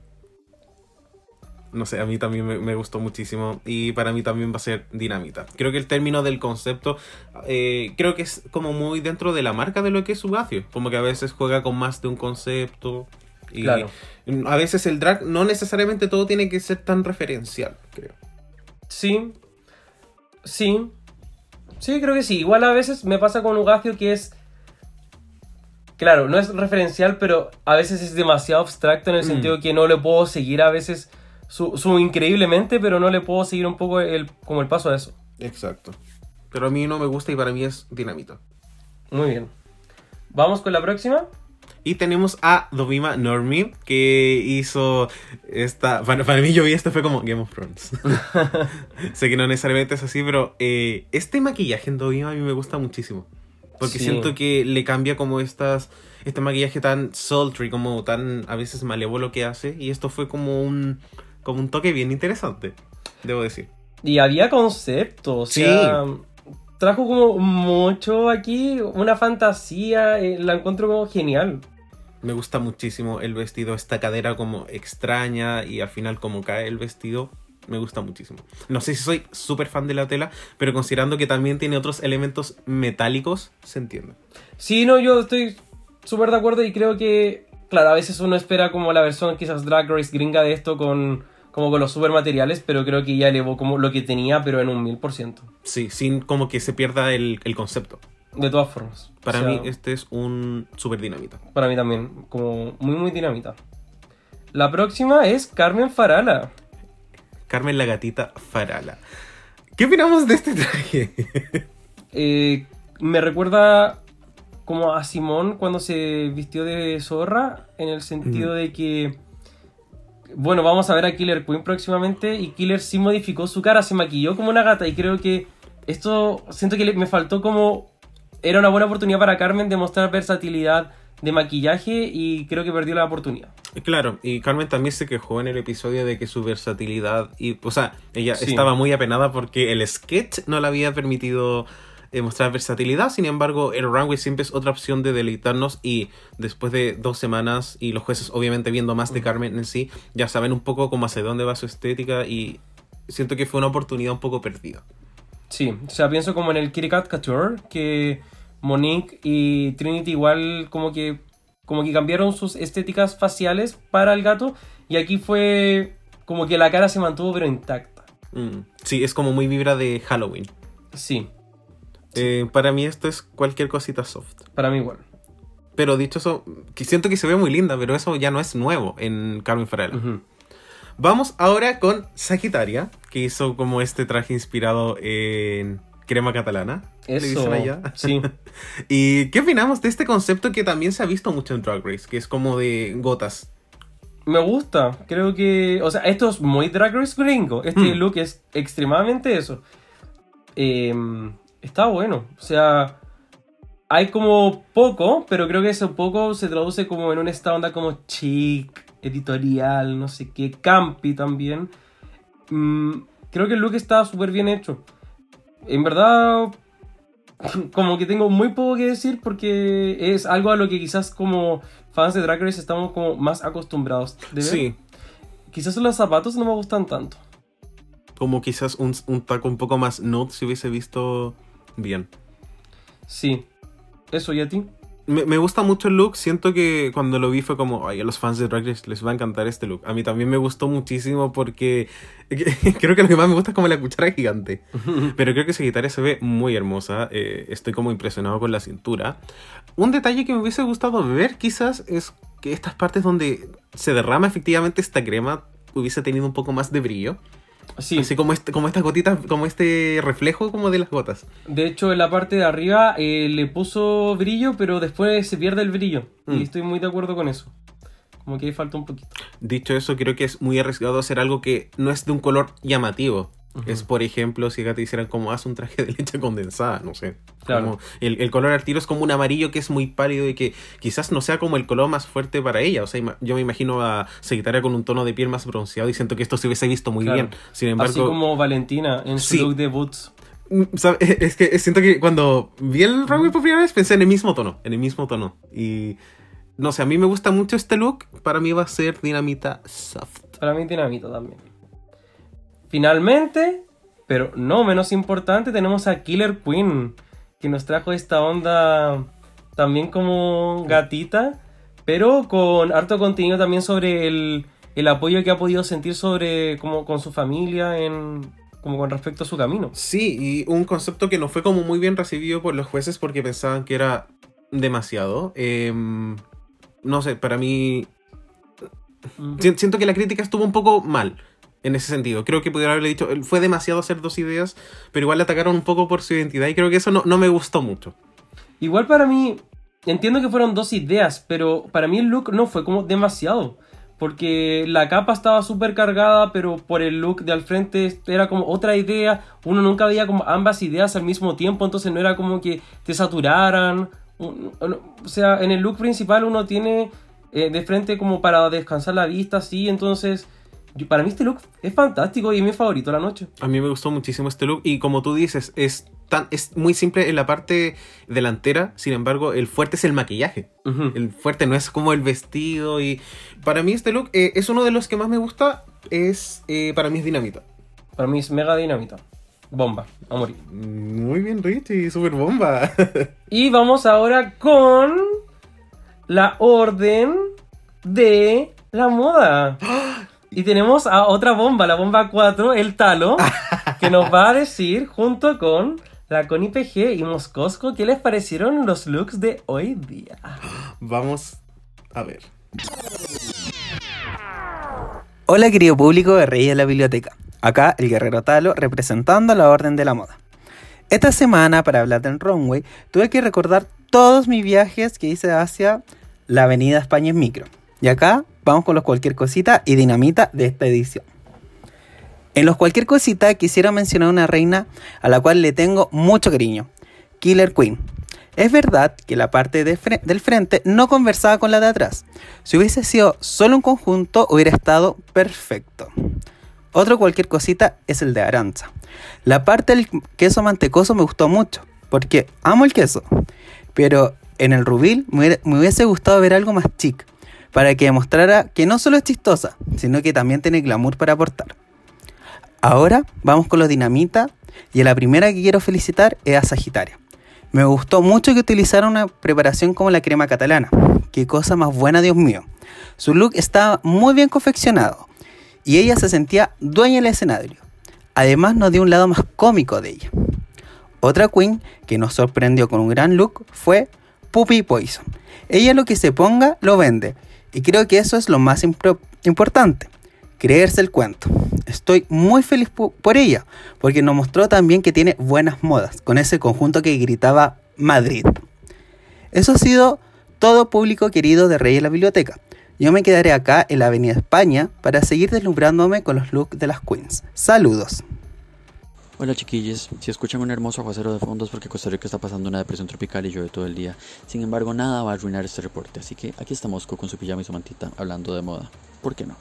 S1: No sé, a mí también me, me gustó muchísimo y para mí también va a ser dinamita. Creo que el término del concepto, eh, creo que es como muy dentro de la marca de lo que es Ugacio. Como que a veces juega con más de un concepto. Y
S2: Claro.
S1: a veces el drag no necesariamente todo tiene que ser tan referencial, creo.
S2: Sí. Sí. Sí, creo que sí. Igual a veces me pasa con Ugacio que es. Claro, no es referencial, pero a veces es demasiado abstracto en el
S1: Mm.
S2: sentido que no le puedo seguir a veces su, su increíblemente, pero no le puedo seguir un poco el, como el paso a eso.
S1: Exacto. Pero a mí no me gusta y para mí es dinamita.
S2: Muy bien. Vamos con la próxima.
S1: Y tenemos a Dovima Normie, que hizo esta... Para, para mí yo vi esto fue como Game of Thrones. sé que no necesariamente es así, pero eh, este maquillaje en Dovima a mí me gusta muchísimo. Porque
S2: Sí.
S1: siento que le cambia como estas... Este maquillaje tan sultry, como tan a veces malévolo que hace. Y esto fue como un... Como un toque bien interesante, debo decir.
S2: Y había concepto, o
S1: Sí.
S2: sea, trajo como mucho aquí, una fantasía, eh, la encuentro como genial.
S1: Me gusta muchísimo el vestido, esta cadera como extraña y al final como cae el vestido, me gusta muchísimo. No sé si soy súper fan de la tela, pero considerando que también tiene otros elementos metálicos, se entiende.
S2: Sí, no, yo estoy súper de acuerdo y creo que, claro, a veces uno espera como la versión quizás Drag Race gringa de esto con, como con los super materiales, pero creo que ya elevó como lo que tenía, pero en un mil por ciento.
S1: Sí, sin como que se pierda el, el concepto.
S2: De todas formas.
S1: Para
S2: O sea,
S1: mí este es un súper dinamita.
S2: Para mí también, como muy, muy dinamita. La próxima es Carmen Farala.
S1: Carmen la gatita Farala. ¿Qué opinamos de este traje?
S2: Eh, me recuerda como a Simón cuando se vistió de zorra, en el sentido de que, bueno, vamos a ver a Killer Queen próximamente y Killer sí modificó su cara, se maquilló como una gata y creo que esto, siento que le- me faltó como, era una buena oportunidad para Carmen de mostrar versatilidad de maquillaje y creo que perdió la oportunidad.
S1: Claro, y Carmen también se quejó en el episodio de que su versatilidad y, o sea, ella
S2: Sí.
S1: estaba muy apenada porque el sketch no le había permitido eh, mostrar versatilidad. Sin embargo, el runway siempre es otra opción de deleitarnos y después de dos semanas y los jueces obviamente viendo más de Carmen en sí, ya saben un poco cómo hacia dónde va su estética y siento que fue una oportunidad un poco perdida.
S2: Sí, o sea, pienso como en el Kitty Cat Couture, que Monique y Trinity igual como que, como que cambiaron sus estéticas faciales para el gato, y aquí fue como que la cara se mantuvo pero intacta.
S1: Mm, Sí, es como muy vibra de Halloween.
S2: Sí,
S1: Eh, para mí esto es cualquier cosita soft.
S2: para mí igual.
S1: Pero dicho eso, que siento que se ve muy linda, pero eso ya no es nuevo en Carmen.
S2: Ujú.
S1: Vamos ahora con Sagitaria, que hizo como este traje inspirado en crema catalana. le
S2: Eso,
S1: dicen allá.
S2: sí.
S1: ¿Y qué opinamos de este concepto que también se ha visto mucho en Drag Race? Que es como de gotas.
S2: me gusta. Creo que. O sea, esto es muy Drag Race gringo. Este
S1: Mm.
S2: look es extremadamente eso. Em, está bueno. O sea. Hay como poco, pero creo que ese poco se traduce como en una esta onda como chic, editorial, no sé qué, campi también. Mm, creo que el look está súper bien hecho. En verdad, como que tengo muy poco que decir porque es algo a lo que quizás como fans de Drag Race estamos como más acostumbrados de ver.
S1: Sí,
S2: Quizás los zapatos no me gustan tanto.
S1: como quizás un, un taco un poco más nude se hubiese visto bien.
S2: Sí. Eso, ¿y a ti?
S1: Me, me gusta mucho el look, siento que cuando lo vi fue como, ay, a los fans de Drag Race les va a encantar este look. A mí también me gustó muchísimo porque creo que lo que más me gusta es como la cuchara gigante. Pero creo que esa guitarra se ve muy hermosa, eh, estoy como impresionado con la cintura. Un detalle que me hubiese gustado ver quizás es que estas partes donde se derrama efectivamente esta crema hubiese tenido un poco más de brillo.
S2: Sí.
S1: Así como, este, como estas gotitas, como este reflejo como de las gotas.
S2: De hecho, en la parte de arriba eh, le puso brillo, pero después se pierde el brillo.
S1: Mm.
S2: Y estoy muy de acuerdo con eso. Como que ahí falta un poquito.
S1: Dicho eso, creo que es muy arriesgado hacer algo que no es de un color llamativo. Es, por ejemplo, si acá te hicieran como haz un traje de leche condensada, no sé.
S2: Claro.
S1: Como el, el color al tiro es como un amarillo que es muy pálido y que quizás no sea como el color más fuerte para ella. O sea, yo me imagino a Sagitaria con un tono de piel más bronceado y siento que esto se hubiese visto muy
S2: Claro.
S1: bien. Sin embargo,
S2: Así como Valentina en su
S1: Sí.
S2: look de boots.
S1: Mm. Es que siento que cuando vi el runway por primera vez pensé en el mismo tono, en el mismo tono. Y no sé, a mí me gusta mucho este look. Para mí va a ser Dinamita Soft.
S2: Para mí dinamita también. Finalmente, pero no menos importante, tenemos a Killer Queen, que nos trajo esta onda también como gatita, pero con harto contenido también sobre el, el apoyo que ha podido sentir sobre como con su familia en como con respecto a su camino.
S1: Sí, y un concepto que no fue como muy bien recibido por los jueces porque pensaban que era demasiado. Em, no sé, para mí siento que la crítica estuvo un poco mal en ese sentido. Creo que pudiera haberle dicho, fue demasiado hacer dos ideas, pero igual le atacaron un poco por su identidad y creo que eso no, no me gustó mucho.
S2: Igual para mí, entiendo que fueron dos ideas, pero para mí el look no fue como demasiado. Porque la capa estaba súper cargada, pero por el look de al frente era como otra idea. Uno nunca veía como ambas ideas al mismo tiempo, entonces no era como que te saturaran. O sea, en el look principal uno tiene eh, de frente como para descansar la vista, así. Entonces, yo- para mí este look es fantástico y es mi favorito de la noche.
S1: A mí me gustó muchísimo este look y como tú dices, es, tan, es muy simple en la parte delantera, sin embargo, el fuerte es el maquillaje. El fuerte no es como el vestido y para mí este look eh, es uno de los que más me gusta, es eh, para mí es dinamita.
S2: Para mí es mega dinamita. Bomba, a morir.
S1: Muy bien Richie, super bomba.
S2: Y vamos ahora con la orden de la moda. Y tenemos a otra bomba, la bomba 4, el talo, que nos va a decir junto con la Connie PG y Moscosco qué les parecieron los looks de hoy día.
S1: Vamos a ver.
S9: Hola querido público de Reyes de la Biblioteca. Acá el guerrero Talo representando la Orden de la Moda. Esta semana para hablar del runway tuve que recordar todos mis viajes que hice hacia la Avenida España en micro. Y acá vamos con los cualquier cosita y dinamita de esta edición. En los cualquier cosita quisiera mencionar una reina a la cual le tengo mucho cariño, Killer Queen. Es verdad que la parte del frente no conversaba con la de atrás. Si hubiese sido solo un conjunto hubiera estado perfecto. Otro cualquier cosita es el de Aranza. La parte del queso mantecoso me gustó mucho, porque amo el queso. Pero en el rubil me hubiese gustado ver algo más chic, para que demostrara que no solo es chistosa, sino que también tiene glamour para aportar. Ahora vamos con los dinamita y a la primera que quiero felicitar es a Sagitaria. Me gustó mucho que utilizara una preparación como la crema catalana. Qué cosa más buena, Dios mío. Su look estaba muy bien confeccionado y ella se sentía dueña del escenario. Además nos dio un lado más cómico de ella. Otra queen que nos sorprendió con un gran look fue Puppy Poison. Ella lo que se ponga lo vende y creo que eso es lo más importante, creerse el cuento. Estoy muy feliz por ella porque nos mostró también que tiene buenas modas con ese conjunto que gritaba Madrid. Eso ha sido todo público querido de Rey de la Biblioteca. Yo me quedaré acá en la Avenida España para seguir deslumbrándome con los looks de las queens. Saludos.
S10: Hola chiquillos, si escuchan un hermoso aguacero de fondo es porque Costa Rica está pasando una depresión tropical y llueve todo el día. Sin embargo, nada va a arruinar este reporte, así que aquí está con su pijama y su mantita hablando de moda. ¿Por qué no?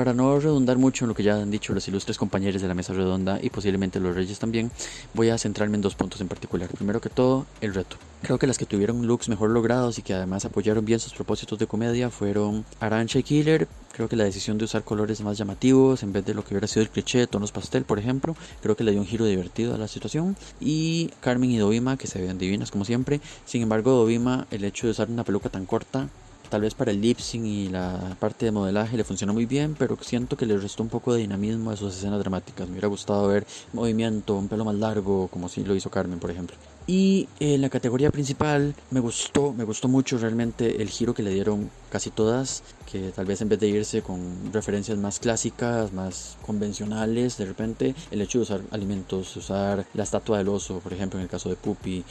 S10: Para no redundar mucho en lo que ya han dicho los ilustres compañeros de la mesa redonda y posiblemente los reyes también, voy a centrarme en dos puntos en particular. Primero que todo, el reto. Creo que las que tuvieron looks mejor logrados y que además apoyaron bien sus propósitos de comedia fueron Arancha y Killer. Creo que la decisión de usar colores más llamativos en vez de lo que hubiera sido el cliché de tonos pastel, por ejemplo, creo que le dio un giro divertido a la situación. Y Carmen y Dovima, que se ven divinas como siempre. Sin embargo, Dovima, el hecho de usar una peluca tan corta Tal vez para el lip y la parte de modelaje le funcionó muy bien, pero siento que le restó un poco de dinamismo a sus escenas dramáticas. Me hubiera gustado ver movimiento, un pelo más largo, como si lo hizo Carmen, por ejemplo. Y en la categoría principal me gustó, me gustó mucho realmente el giro que le dieron casi todas, que tal vez en vez de irse con referencias más clásicas, más convencionales, de repente el hecho de usar alimentos, usar la estatua del oso, por ejemplo en el caso de Puppy,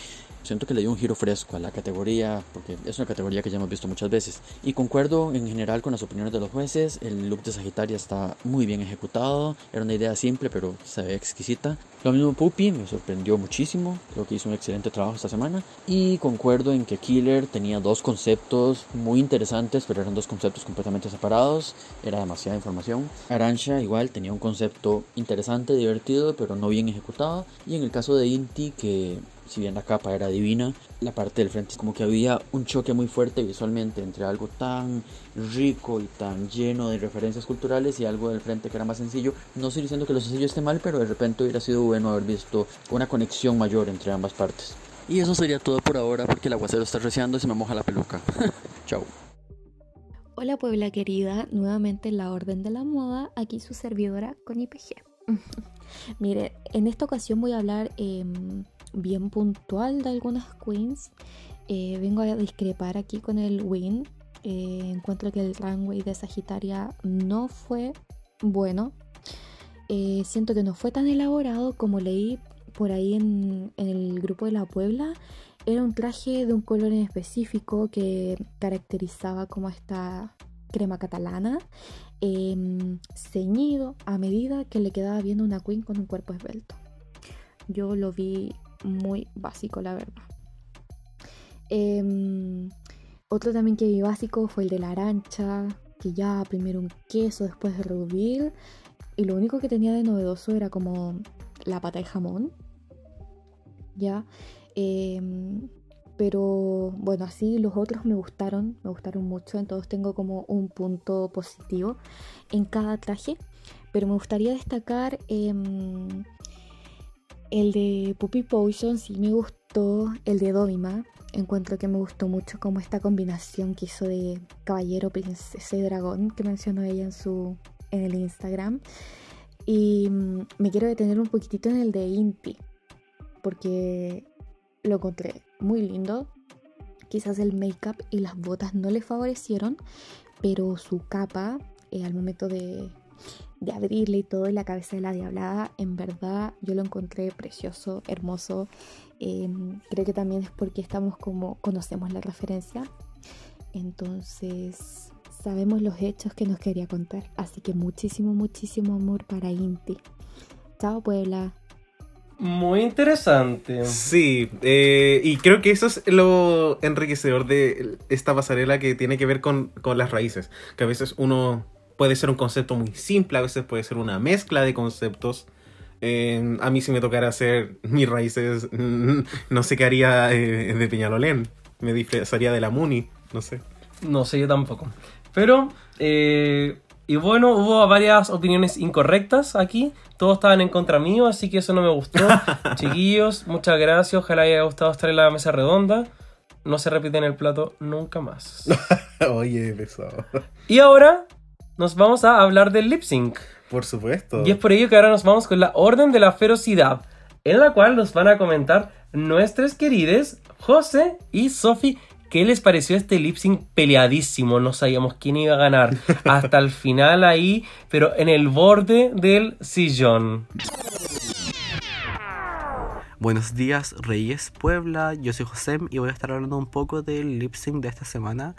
S10: siento que le dio un giro fresco a la categoría, porque es una categoría que ya hemos visto muchas veces. Y concuerdo en general con las opiniones de los jueces, el look de Sagitaria está muy bien ejecutado, era una idea simple pero se ve exquisita. Lo mismo Puppy, me sorprendió muchísimo, creo que hizo un excelente trabajo esta semana. Y concuerdo en que Killer tenía dos conceptos muy interesantes, pero eran dos conceptos completamente separados, era demasiada información. Arancha igual tenía un concepto interesante, divertido, pero no bien ejecutado. Y en el caso de Inti, que si bien la capa era divina, la parte del frente es como que había un choque muy fuerte visualmente entre algo tan rico y tan lleno de referencias culturales y algo del frente que era más sencillo. No estoy diciendo que lo sencillo esté mal, pero de repente hubiera sido bueno haber visto una conexión mayor entre ambas partes. Y eso sería todo por ahora porque el aguacero está reciando y se me moja la peluca. Chao.
S11: Hola Puebla querida, nuevamente en la Orden de la Moda, aquí su servidora con IPG. Mire, en esta ocasión voy a hablar em, bien puntual de algunas queens. Eh, vengo a discrepar aquí con el win. Eh, encuentro que el runway de Sagitaria no fue bueno. Eh, siento que no fue tan elaborado como leí por ahí en, el grupo de la Puebla. Era un traje de un color en específico que caracterizaba como esta crema catalana, em, ceñido a medida que le quedaba bien una queen con un cuerpo esbelto. Yo lo vi muy básico, la verdad. Em, otro también que vi básico fue el de la arancha, que ya primero un queso, después de rubí. Y lo único que tenía de novedoso era como la pata de jamón. Ya. Em, pero bueno, así los otros me gustaron, me gustaron mucho. Entonces tengo como un punto positivo en cada traje. Pero me gustaría destacar em, el de Puppy Potion sí me gustó, el de Dovima. Encuentro que me gustó mucho como esta combinación que hizo de caballero, princesa y dragón que mencionó ella en su en el Instagram. Y mm, me quiero detener un poquitito en el de Inti, porque lo encontré muy lindo. Quizás el make-up y las botas no le favorecieron, pero su capa eh, al momento de, de abrirle y todo en la cabeza de la diablada, en verdad yo lo encontré precioso, hermoso. Em, creo que también es porque estamos como conocemos la referencia. Entonces sabemos los hechos que nos quería contar. Así que muchísimo, muchísimo amor para Inti. Chao Puebla.
S2: Muy interesante.
S1: Sí, eh, y creo que eso es lo enriquecedor de esta pasarela que tiene que ver con, con las raíces. Que a veces uno puede ser un concepto muy simple, a veces puede ser una mezcla de conceptos. Eh, a mí si me tocara hacer mis raíces, no sé qué haría eh, de Peñalolén. Me disfrazaría de la Muni, no sé.
S2: No sé, yo tampoco. Pero, eh, y bueno, hubo varias opiniones incorrectas aquí. Todos estaban en contra mío, así que eso no me gustó. Chiquillos, muchas gracias. Ojalá haya gustado estar en la mesa redonda. No se repite en el plato nunca más.
S1: Oye, pesado.
S2: Y ahora nos vamos a hablar del lip sync.
S1: Por supuesto.
S2: Y es por ello que ahora nos vamos con la Orden de la Ferocidad, en la cual nos van a comentar nuestros queridos José y Sofi. ¿Qué les pareció este lip sync peleadísimo? No sabíamos quién iba a ganar. Hasta el final ahí, pero en el borde del sillón.
S12: Buenos días, Reyes Puebla. Yo soy José y voy a estar hablando un poco del lip sync de esta semana.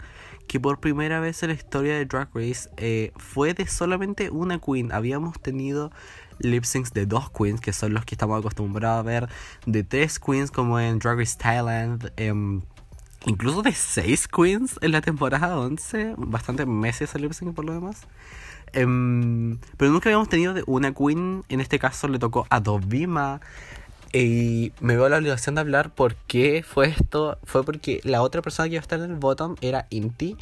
S12: Que por primera vez en la historia de Drag Race eh, fue de solamente una queen. Habíamos tenido lip syncs de dos queens, que son los que estamos acostumbrados a ver, de tres queens, como en Drag Race Thailand. em, incluso de seis queens en la temporada 11. Bastante meses el lip sync por lo demás. Em, pero nunca habíamos tenido de una queen. En este caso le tocó a Dovima. Y me veo la obligación de hablar por qué fue esto. Fue porque la otra persona que iba a estar en el bottom era Inti.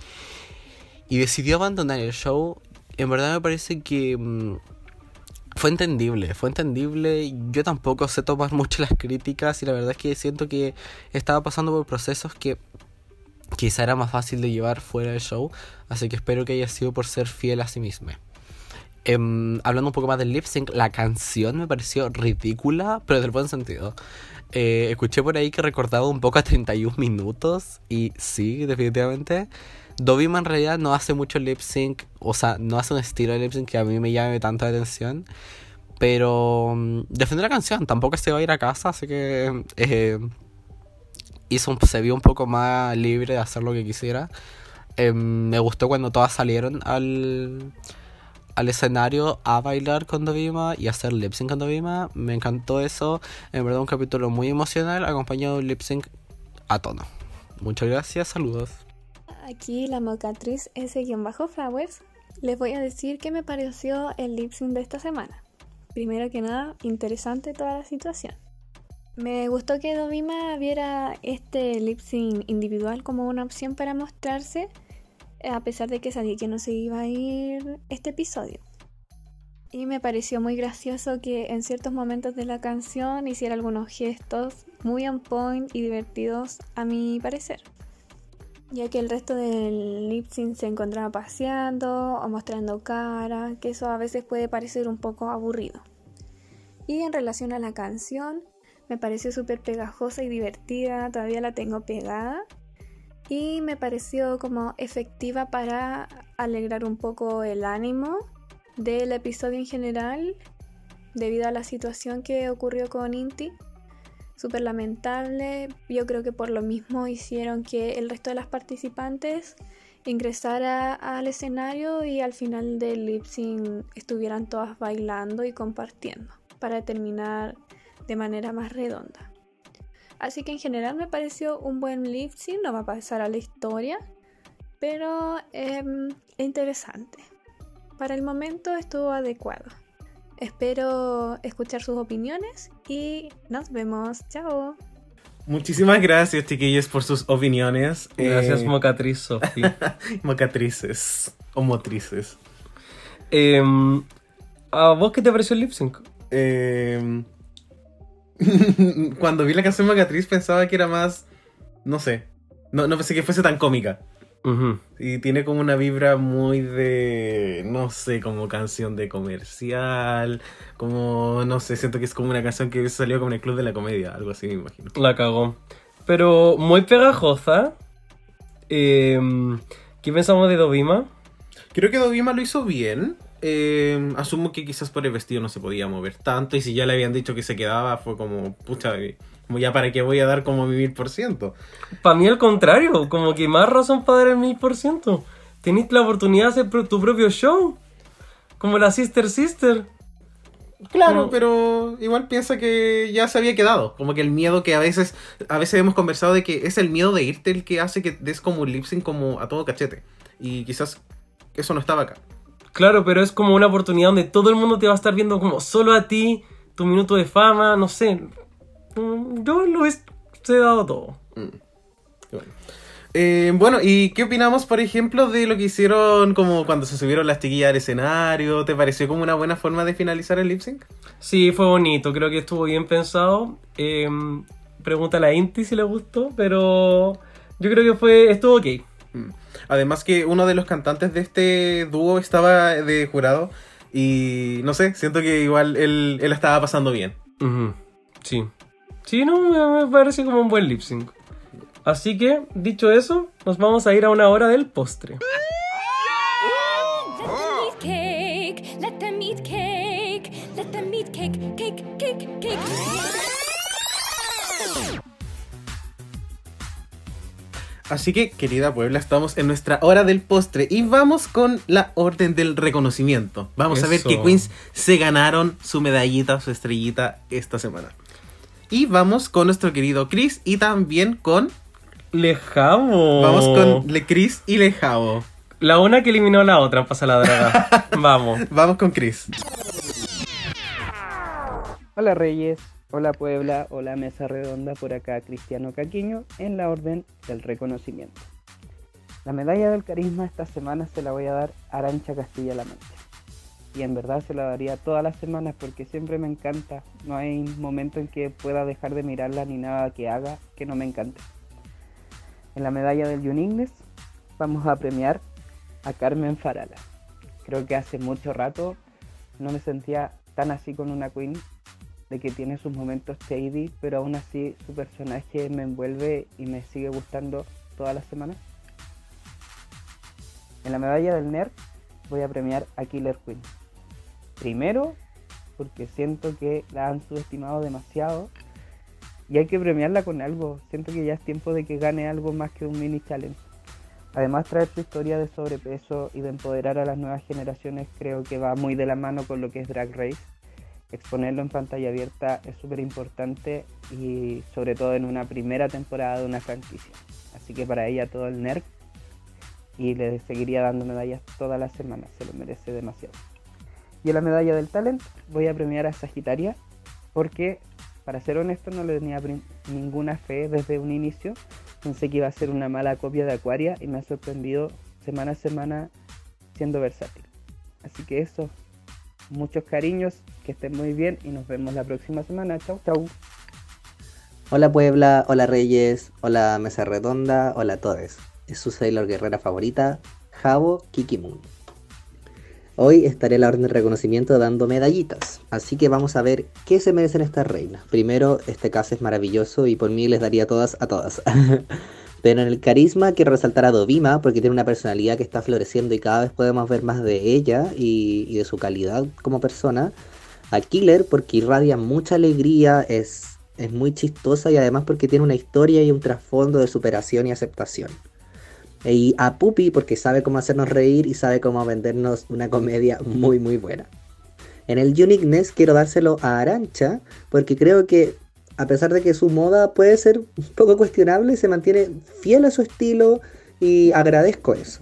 S12: Y decidió abandonar el show. En verdad me parece que mm, fue entendible. Fue entendible. Yo tampoco sé tomar mucho las críticas. Y la verdad es que siento que estaba pasando por procesos que quizá era más fácil de llevar fuera del show. Así que espero que haya sido por ser fiel a sí misma. Em, hablando un poco más del lip sync, la canción me pareció ridícula, pero del buen sentido. Eh, escuché por ahí que recordaba un poco a 31 minutos, y sí, definitivamente. Dovima en realidad no hace mucho lip sync, o sea, no hace un estilo de lip sync que a mí me llame tanto la atención. Pero defendió la canción, tampoco se va a ir a casa, así que eh, hizo se vio un poco más libre de hacer lo que quisiera. Em, me gustó cuando todas salieron al, al escenario a bailar con Dovima y hacer lip sync con Dovima. Me encantó eso. En verdad, un capítulo muy emocional, acompañado de un lip sync a tono. Muchas gracias, saludos.
S13: Aquí la mocatriz S-Flowers. Les voy a decir qué me pareció el lip sync de esta semana. Primero que nada, interesante toda la situación. Me gustó que Dovima viera este lip sync individual como una opción para mostrarse, a pesar de que sabía que no se iba a ir este episodio. Y me pareció muy gracioso que en ciertos momentos de la canción hiciera algunos gestos muy on point y divertidos a mi parecer ya que el resto del lip se encontraba paseando o mostrando cara, que eso a veces puede parecer un poco aburrido. Y en relación a la canción, me pareció súper pegajosa y divertida, todavía la tengo pegada. Y me pareció como efectiva para alegrar un poco el ánimo del episodio en general, debido a la situación que ocurrió con Inti súper lamentable. Yo creo que por lo mismo hicieron que el resto de las participantes ingresara al escenario y al final del lip estuvieran todas bailando y compartiendo para terminar de manera más redonda. Así que en general me pareció un buen lip sync, no va a pasar a la historia, pero em, interesante. Para el momento estuvo adecuado. Espero escuchar sus opiniones y nos vemos. Chao.
S1: Muchísimas gracias, chiquillos, por sus opiniones.
S2: Gracias,
S1: Eh,
S2: mocatriz Sofi.
S1: mocatrices o motrices.
S2: Em, ¿A vos qué te pareció el lip sync?
S1: Eh, cuando vi la canción Mocatriz pensaba que era más, no sé, no, no pensé que fuese tan cómica. Y tiene como una vibra muy de, no sé, como canción de comercial, como, no sé, siento que es como una canción que salió como en el Club de la Comedia, algo así me imagino.
S2: La cagó. Pero muy pegajosa. Em, ¿Qué pensamos de Dovima?
S1: Creo que Dovima lo hizo bien. Eh, asumo que quizás por el vestido no se podía mover tanto y si ya le habían dicho que se quedaba fue como, pucha, como ya para qué voy a dar como mi mil por ciento.
S2: Para mí al contrario, como que más razón para dar el mil por ciento. Tenés la oportunidad de hacer tu propio show. Como la Sister Sister.
S1: Claro,
S2: Como-
S1: pero igual piensa que ya se había quedado. Como que el miedo que a veces, a veces hemos conversado de que es el miedo de irte el que hace que des como un lip sync como a todo cachete. Y quizás eso no estaba acá.
S2: Claro, pero es como una oportunidad donde todo el mundo te va a estar viendo como solo a ti, tu minuto de fama, no sé. Mm, Yo lo he he dado todo.
S1: Eh, bueno, ¿y qué opinamos, por ejemplo, de lo que hicieron como cuando se subieron las chiquillas al escenario? ¿Te pareció como una buena forma de finalizar el lip sync?
S2: Sí, fue bonito, creo que estuvo bien pensado. Em, pregúntale a Inti si le gustó, pero yo creo que fue estuvo ok.
S1: Mm. Además que uno de los cantantes de este dúo estaba de jurado y no sé, siento que igual él, él estaba pasando bien.
S2: Sí. Sí, no, me parece como un buen lip sync. Así que, dicho eso, nos vamos a ir a una hora del postre.
S1: Así que, querida Puebla, estamos en nuestra hora del postre y vamos con la orden del reconocimiento. Vamos a ver que Queens se ganaron su medallita, su estrellita esta semana. Y vamos con nuestro querido Chris y también con...
S2: Lejamo.
S1: Vamos con Le Chris y Lejavo.
S2: La una que eliminó a la otra, pasa la draga. Vamos.
S1: Vamos con Chris.
S14: Hola Reyes, hola Puebla, hola Mesa Redonda, por acá Cristiano Caquiño en la orden del reconocimiento. La medalla del carisma esta semana se la voy a dar a Arancha Castilla-La Mancha. Y en verdad se la daría todas las semanas porque siempre me encanta. No hay momento en que pueda dejar de mirarla ni nada que haga que no me encante. En la medalla del Uniqueness vamos a premiar a Carmen Farala. Creo que hace mucho rato no me sentía tan así con una queen de que tiene sus momentos shady, pero aún así su personaje me envuelve y me sigue gustando todas las semanas. En la medalla del nerd voy a premiar a Killer Queen. Primero, porque siento que la han subestimado demasiado y hay que premiarla con algo. Siento que ya es tiempo de que gane algo más que un mini challenge. Además, traer su historia de sobrepeso y de empoderar a las nuevas generaciones creo que va muy de la mano con lo que es Drag Race. Exponerlo en pantalla abierta es súper importante y sobre todo en una primera temporada de una franquicia. Así que para ella todo el nerd y le seguiría dando medallas todas las semanas, se lo merece demasiado. Y en la medalla del talent voy a premiar a Sagitaria porque, para ser honesto, no le tenía ninguna fe desde un inicio. Pensé que iba a ser una mala copia de Aquaria y me ha sorprendido semana a semana siendo versátil. Así que eso, muchos cariños, que estén muy bien y nos vemos la próxima semana. Chau, chau.
S15: Hola Puebla, hola Reyes, hola Mesa Redonda, hola a todos. Es su Sailor Guerrera favorita, Jabo Kikimun. Hoy estaré en la orden de reconocimiento dando medallitas, así que vamos a ver qué se merecen estas reinas. Primero, este caso es maravilloso y por mí les daría todas a todas. Pero en el carisma quiero resaltar a Dovima porque tiene una personalidad que está floreciendo y cada vez podemos ver más de ella y, y de su calidad como persona. A Killer porque irradia mucha alegría, es, es muy chistosa y además porque tiene una historia y un trasfondo de superación y aceptación. Y a Puppy porque sabe cómo hacernos reír y sabe cómo vendernos una comedia muy muy buena. En el Uniqueness quiero dárselo a Arancha porque creo que a pesar de que su moda puede ser un poco cuestionable, se mantiene fiel a su estilo y agradezco eso.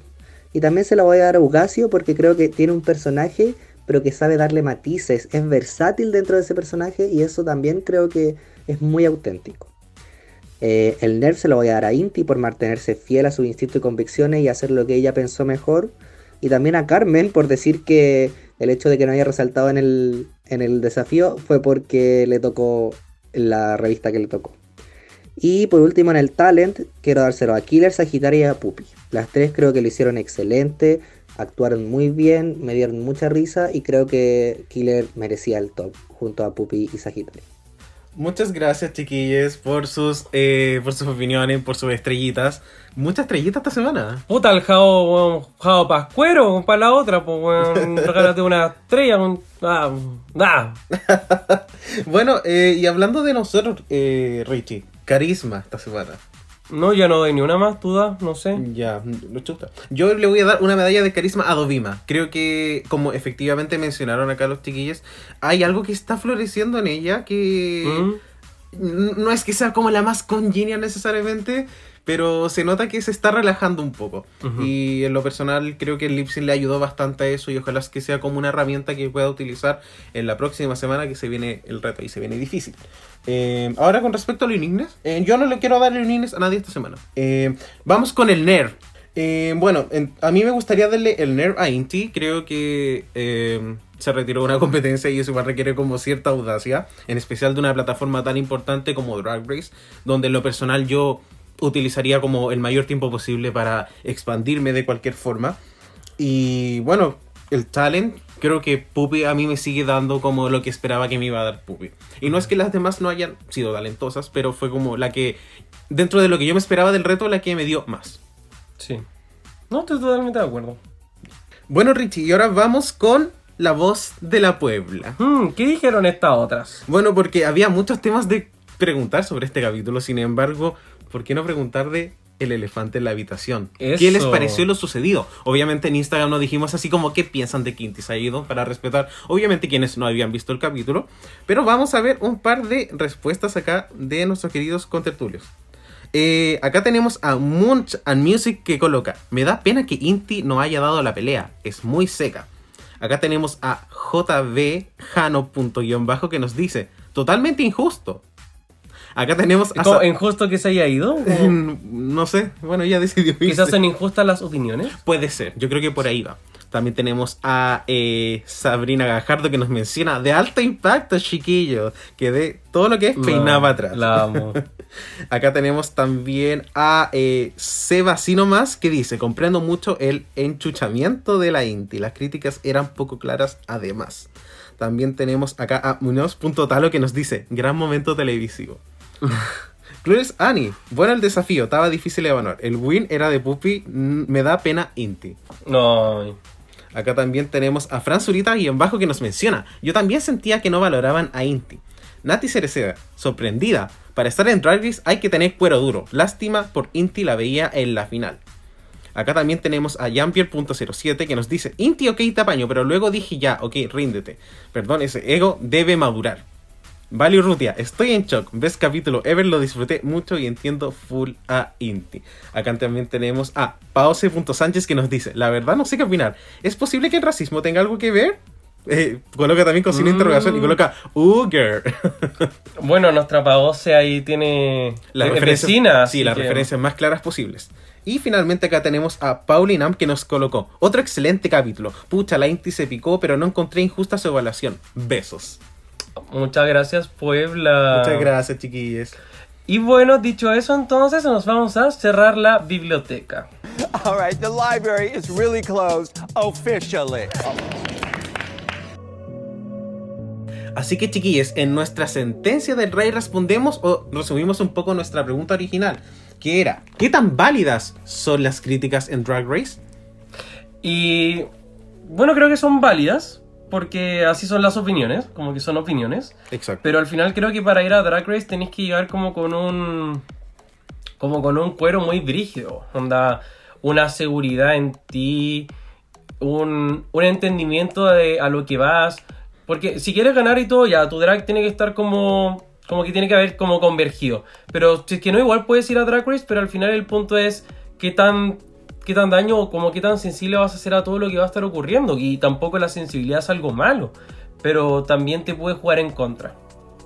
S15: Y también se la voy a dar a Ugacio porque creo que tiene un personaje pero que sabe darle matices, es versátil dentro de ese personaje y eso también creo que es muy auténtico. Eh, el nerd se lo voy a dar a Inti por mantenerse fiel a su instinto y convicciones y hacer lo que ella pensó mejor. Y también a Carmen por decir que el hecho de que no haya resaltado en el, en el desafío fue porque le tocó la revista que le tocó. Y por último en el talent quiero dárselo a Killer, Sagitaria y a Puppy. Las tres creo que lo hicieron excelente, actuaron muy bien, me dieron mucha risa y creo que Killer merecía el top junto a Puppy y Sagitaria.
S1: Muchas gracias, chiquillos, por sus, eh, por sus opiniones, por sus estrellitas. Muchas estrellitas esta semana.
S2: Puta, el jao, weón, jao pascuero, para la otra, pues, weón. Regálate una estrella, un. Ah, ah.
S1: Bueno, eh, y hablando de nosotros, eh, Richie, carisma esta semana.
S2: No, ya no doy ni una más, tú das, no sé.
S1: Ya, no chuta. Yo le voy a dar una medalla de carisma a Dovima. Creo que, como efectivamente mencionaron acá los chiquillos, hay algo que está floreciendo en ella que n- no es que sea como la más congenial necesariamente, pero se nota que se está relajando un poco. Y en lo personal creo que el Lipsyn le ayudó bastante a eso y ojalá que sea como una herramienta que pueda utilizar en la próxima semana que se viene el reto y se viene difícil. Eh, ahora con respecto al Uniqueness, eh, yo no le quiero dar Uniqueness a nadie esta semana. Eh, vamos con el NER. Eh, bueno, en- a mí me gustaría darle el NER a Inti. Creo que eh, se retiró una competencia y eso igual requiere como cierta audacia, en especial de una plataforma tan importante como Drag Race, donde en lo personal yo utilizaría como el mayor tiempo posible para expandirme de cualquier forma. Y bueno, el talent, creo que Puppy a mí me sigue dando como lo que esperaba que me iba a dar Puppy. Y no es que las demás no hayan sido talentosas, pero fue como la que, dentro de lo que yo me esperaba del reto, la que me dio más.
S2: Sí. No, estoy totalmente de acuerdo.
S1: Bueno, Richie, y ahora vamos con la voz de la Puebla.
S2: Hmm, ¿Qué dijeron estas otras?
S1: Bueno, porque había muchos temas de preguntar sobre este capítulo. Sin embargo, ¿por qué no preguntar de el elefante en la habitación? ¿Qué les pareció lo sucedido? Obviamente en Instagram nos dijimos así como qué piensan de Quinty se ha ido para respetar, obviamente quienes no habían visto el capítulo. Pero vamos a ver un par de respuestas acá de nuestros queridos contertulios. Eh, acá tenemos a Munch and Music que coloca: Me da pena que Inti no haya dado la pelea, es muy seca. Acá tenemos a JB que nos dice: Totalmente injusto. Acá tenemos a.
S2: ¿Cómo, ¿Injusto que se haya ido?
S1: no sé, bueno, ella decidió irse.
S2: Quizás son injustas las opiniones.
S1: Puede ser, yo creo que por ahí va. También tenemos a eh, Sabrina Gajardo que nos menciona de alto impacto, chiquillo, que de todo lo que es peinaba atrás.
S2: la amo.
S1: Acá tenemos también a eh, Seba Sinomas que dice, comprendo mucho el enchuchamiento de la Inti, las críticas eran poco claras además. También tenemos acá a Muñoz.talo que nos dice, gran momento televisivo. Clueless Annie, bueno el desafío, estaba difícil de evaluar. El win era de Puppy, me da pena Inti.
S2: No.
S1: Acá también tenemos a Fran Zurita y en bajo que nos menciona. Yo también sentía que no valoraban a Inti. Nati Cereceda, sorprendida. Para estar en Drag hay que tener cuero duro. Lástima por Inti la veía en la final. Acá también tenemos a Jampier.07 que nos dice, Inti ok tapaño, pero luego dije ya, ok, ríndete. Perdón, ese ego debe madurar. Vale Urrutia, estoy en shock. Ves capítulo Ever, lo disfruté mucho y entiendo full a Inti. Acá también tenemos a Paose.sánchez que nos dice, la verdad no sé qué opinar. ¿Es posible que el racismo tenga algo que ver? Eh, coloca también con signo
S2: Mm.
S1: interrogación y coloca Uger.
S2: Bueno, nuestra Paose ahí tiene
S1: las referencias, sí, las
S2: que-
S1: referencias más claras posibles. Y finalmente acá tenemos a Paulinam que nos colocó otro excelente capítulo. Pucha, la Inti se picó, pero no encontré injusta su evaluación. Besos.
S2: Muchas gracias, Puebla.
S1: Muchas gracias, chiquillos.
S2: Y bueno, dicho eso, entonces nos vamos a cerrar la biblioteca.
S16: All right, the library is really closed officially.
S1: Así que chiquillos, en nuestra sentencia del rey respondemos o resumimos un poco nuestra pregunta original, que era, ¿qué tan válidas son las críticas en Drag Race?
S2: Y bueno, creo que son válidas, porque así son las opiniones, como que son opiniones.
S1: Exacto.
S2: Pero al final creo que para ir a Drag Race tenéis que llegar como con un. como con un cuero muy brígido. Onda, una seguridad en ti, un, un entendimiento de a lo que vas. Porque si quieres ganar y todo, ya, tu drag tiene que estar como. como que tiene que haber como convergido. Pero si es que no, igual puedes ir a Drag Race, pero al final el punto es qué tan. Qué tan daño o como qué tan sensible vas a hacer a todo lo que va a estar ocurriendo. Y tampoco la sensibilidad es algo malo. Pero también te puede jugar en contra.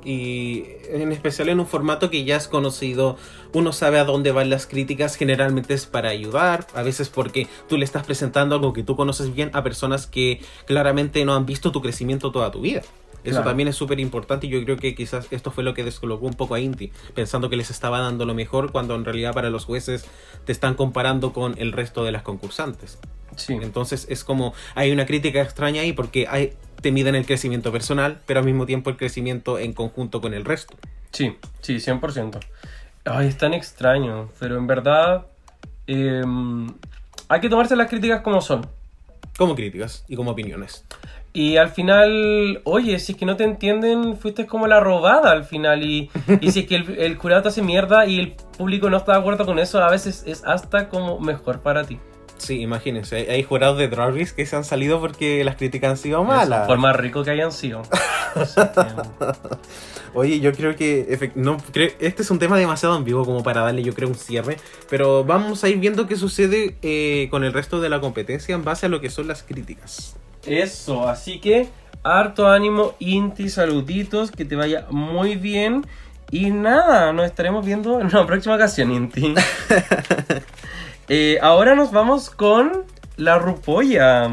S1: Y en especial en un formato que ya es conocido, uno sabe a dónde van las críticas, generalmente es para ayudar, a veces porque tú le estás presentando algo que tú conoces bien a personas que claramente no han visto tu crecimiento toda tu vida. Eso
S2: Claro.
S1: también es súper importante y yo creo que quizás esto fue lo que descolocó un poco a Inti, pensando que les estaba dando lo mejor cuando en realidad para los jueces te están comparando con el resto de las concursantes.
S2: Sí.
S1: Entonces es como hay una crítica extraña ahí porque hay, te miden el crecimiento personal, pero al mismo tiempo el crecimiento en conjunto con el resto.
S2: Sí, sí, 100%. Ay, es tan extraño, pero en verdad eh, hay que tomarse las críticas como son.
S1: Como críticas y como opiniones.
S2: Y al final, oye, si es que no te entienden, fuiste como la robada al final. Y, y si es que el, el jurado te hace mierda y el público no está de acuerdo con eso, a veces es hasta como mejor para ti.
S1: Sí, imagínense, hay- hay jurados de Drag Race que se han salido porque las críticas han sido malas.
S2: Por más rico que hayan sido.
S1: Oye, yo creo que efect- no creo- este es un tema demasiado ambiguo como para darle yo creo un cierre, pero vamos a ir viendo qué sucede eh, con el resto de la competencia en base a lo que son las críticas.
S2: Eso, así que harto ánimo, Inti, saluditos, que te vaya muy bien. Y nada, nos estaremos viendo en una próxima ocasión, Inti. Eh, ahora nos vamos con la Rupolla.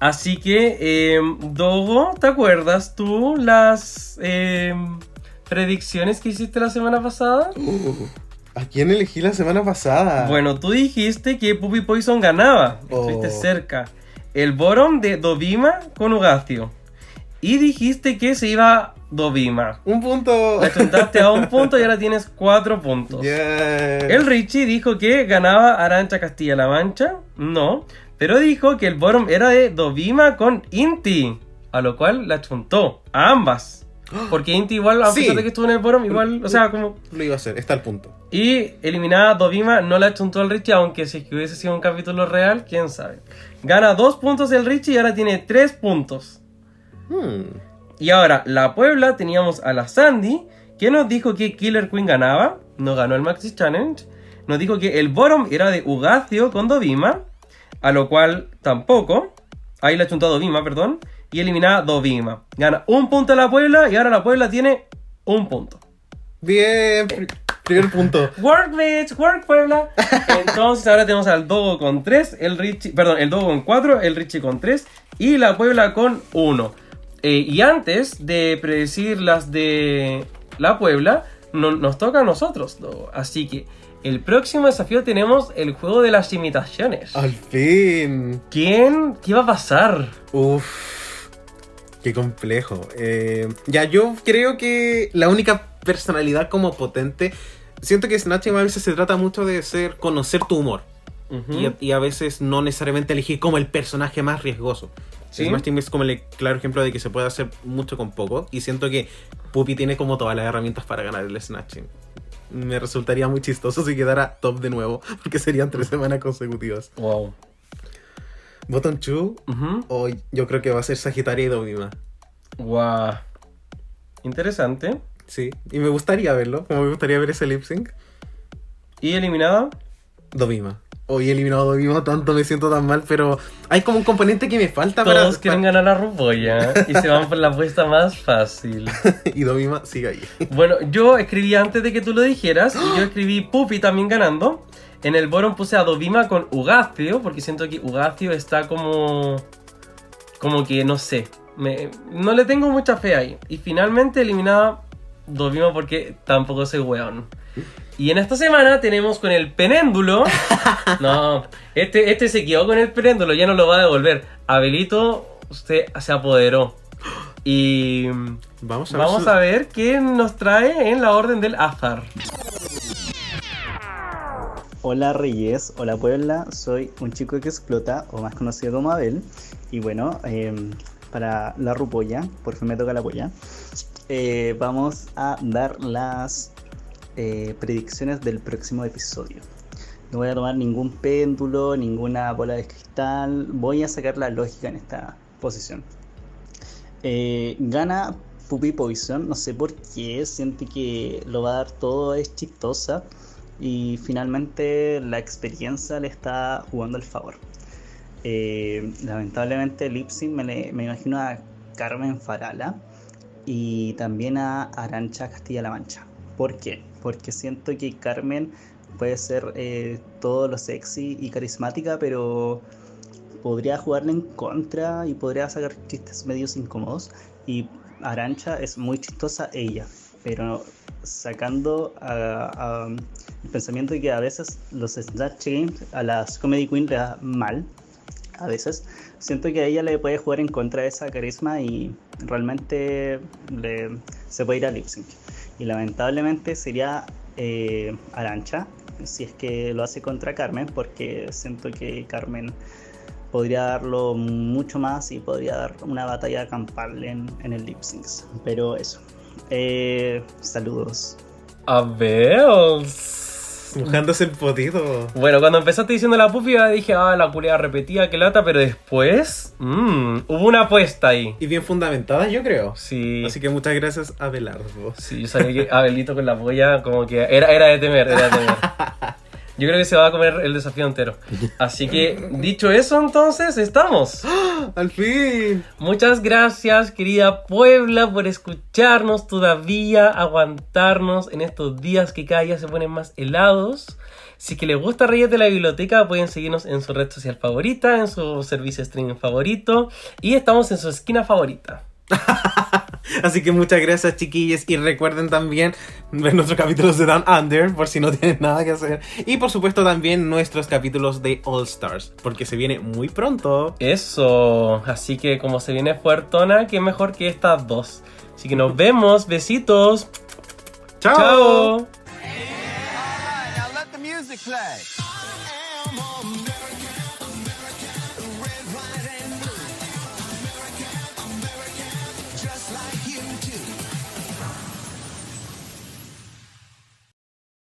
S2: Así que, eh, Dogo, ¿te acuerdas tú las eh, predicciones que hiciste la semana pasada?
S1: ¿A quién elegí la semana pasada?
S2: Bueno, tú dijiste que Puppy Poison ganaba.
S1: Oh.
S2: Estuviste cerca. El Borom de Dovima con Ugacio. Y dijiste que se iba Dovima.
S1: Un punto.
S2: Le chuntaste a un punto y ahora tienes cuatro puntos.
S1: Yeah.
S2: El Richie dijo que ganaba Arancha Castilla-La Mancha. No. Pero dijo que el Borom era de Dovima con Inti. A lo cual la chuntó. A ambas. Porque Inti igual, a
S1: Sí.
S2: pesar de que estuvo en el bottom, igual, o sea, como...
S1: Lo iba a hacer, está al punto.
S2: Y eliminada Dovima no la chuntó al Richie, aunque si es que hubiese sido un capítulo real, quién sabe. Gana dos puntos el Richie y ahora tiene tres puntos.
S1: Hmm.
S2: Y ahora, la Puebla teníamos a la Sandy, que nos dijo que Killer Queen ganaba, no ganó el Maxi Challenge. Nos dijo que el bottom era de Ugacio con Dovima, a lo cual tampoco. Ahí la chuntó a Dovima, perdón. Y eliminada Dovima. Gana un punto la Puebla y ahora la Puebla tiene un punto.
S1: Bien, pri- primer punto.
S2: Work, bitch, work, Puebla. Entonces ahora tenemos al Dogo con 3, el Richie, perdón, el Dogo con 4, el Richie con 3 y la Puebla con 1. y antes de predecir las de la Puebla, no- nos toca a nosotros, Dogo. Así que el próximo desafío tenemos el juego de las imitaciones.
S1: Al fin.
S2: ¿Quién? ¿Qué va a pasar?
S1: Uf, qué complejo. Eh, ya, yo creo que la única personalidad como potente. Siento que Snatching a veces se trata mucho de ser conocer tu humor. Y, a, y a veces no necesariamente elegir como el personaje más riesgoso.
S2: Sí.
S1: Snatching es como el claro ejemplo de que se puede hacer mucho con poco. Y siento que Puppy tiene como todas las herramientas para ganar el Snatching. Me resultaría muy chistoso si quedara top de nuevo, porque serían tres semanas consecutivas.
S2: Wow.
S1: Bottom 2, o yo creo que va a ser Sagitaria y Dovima.
S2: Wow. Interesante.
S1: Sí, y me gustaría verlo, como me gustaría ver ese lip sync.
S2: ¿Y eliminada?
S1: Dovima. Hoy eliminado a Dovima, tanto me siento tan mal, pero hay como un componente que me falta para.
S2: Todos quieren ganar a Ruboya y se van por la apuesta más fácil.
S1: y Dovima sigue ahí.
S2: Bueno, yo escribí antes de que tú lo dijeras yo escribí Puppy también ganando. En el bottom puse a Dovima con Ugacio porque siento que Ugacio está como. como que no sé. me- no le tengo mucha fe ahí. Y finalmente eliminada Dovima porque tampoco soy weón. Y en esta semana tenemos con el penéndulo. No, este, este se quedó con el penéndulo, ya no lo va a devolver. Abelito, usted se apoderó. Y
S1: Vamos a ver
S2: vamos
S1: su-
S2: a ver qué nos trae en la orden del azar.
S17: Hola Reyes, hola Puebla, soy un chico que explota, o más conocido como Abel. Y bueno, em, para la rupolla, por fin me toca la polla, eh, vamos a dar las eh, predicciones del próximo episodio. No voy a tomar ningún péndulo, ninguna bola de cristal, voy a sacar la lógica en esta posición. Eh, gana Puppy Poison, no sé por qué, siente que lo va a dar todo, es chistosa y finalmente la experiencia le está jugando al favor. Lamentablemente Lipsy me, me imagino a Carmen Farala y también a Arancha Castilla-La Mancha. ¿Por qué? Porque siento que Carmen puede ser eh, todo lo sexy y carismática, pero podría jugarle en contra y podría sacar chistes medios incómodos. Y Arancha es muy chistosa ella, pero sacando a- el pensamiento de que a veces los Snatch Games a las Comedy Queen le da mal, a veces, siento que a ella le puede jugar en contra de esa carisma y realmente le- se puede ir a lip sync. Y lamentablemente sería eh, Arancha, si es que lo hace contra Carmen, porque siento que Carmen podría darlo mucho más y podría dar una batalla campal en, en el lip sync. Pero eso. Eh, saludos.
S2: A ver.
S1: Mojándose el potito.
S2: Bueno, cuando empezaste diciendo la pupi, ya dije, ah, la culea repetida, que lata, pero después, mmm, hubo una apuesta ahí.
S1: Y bien fundamentada, yo creo.
S2: Sí.
S1: Así que muchas gracias, Abelardo.
S2: Sí, yo sabía que Abelito con la polla, como que era, era de temer, era de temer. Yo creo que se va a comer el desafío entero. Así que, dicho eso, entonces, estamos.
S1: ¡Al fin!
S2: Muchas gracias, querida Puebla, por escucharnos todavía, aguantarnos en estos días que cada día se ponen más helados. Si que les gusta Reyes de la Biblioteca, pueden seguirnos en su red social favorita, en su servicio streaming favorito. Y estamos en su esquina favorita.
S1: Así que muchas gracias, chiquillos. Y recuerden también ver nuestros capítulos de Down Under, por si no tienen nada que hacer. Y por supuesto, también nuestros capítulos de All Stars, porque se viene muy pronto.
S2: Eso, así que como se viene fuertona, qué mejor que estas dos. Así que nos vemos, besitos.
S1: Chao.
S2: Chao.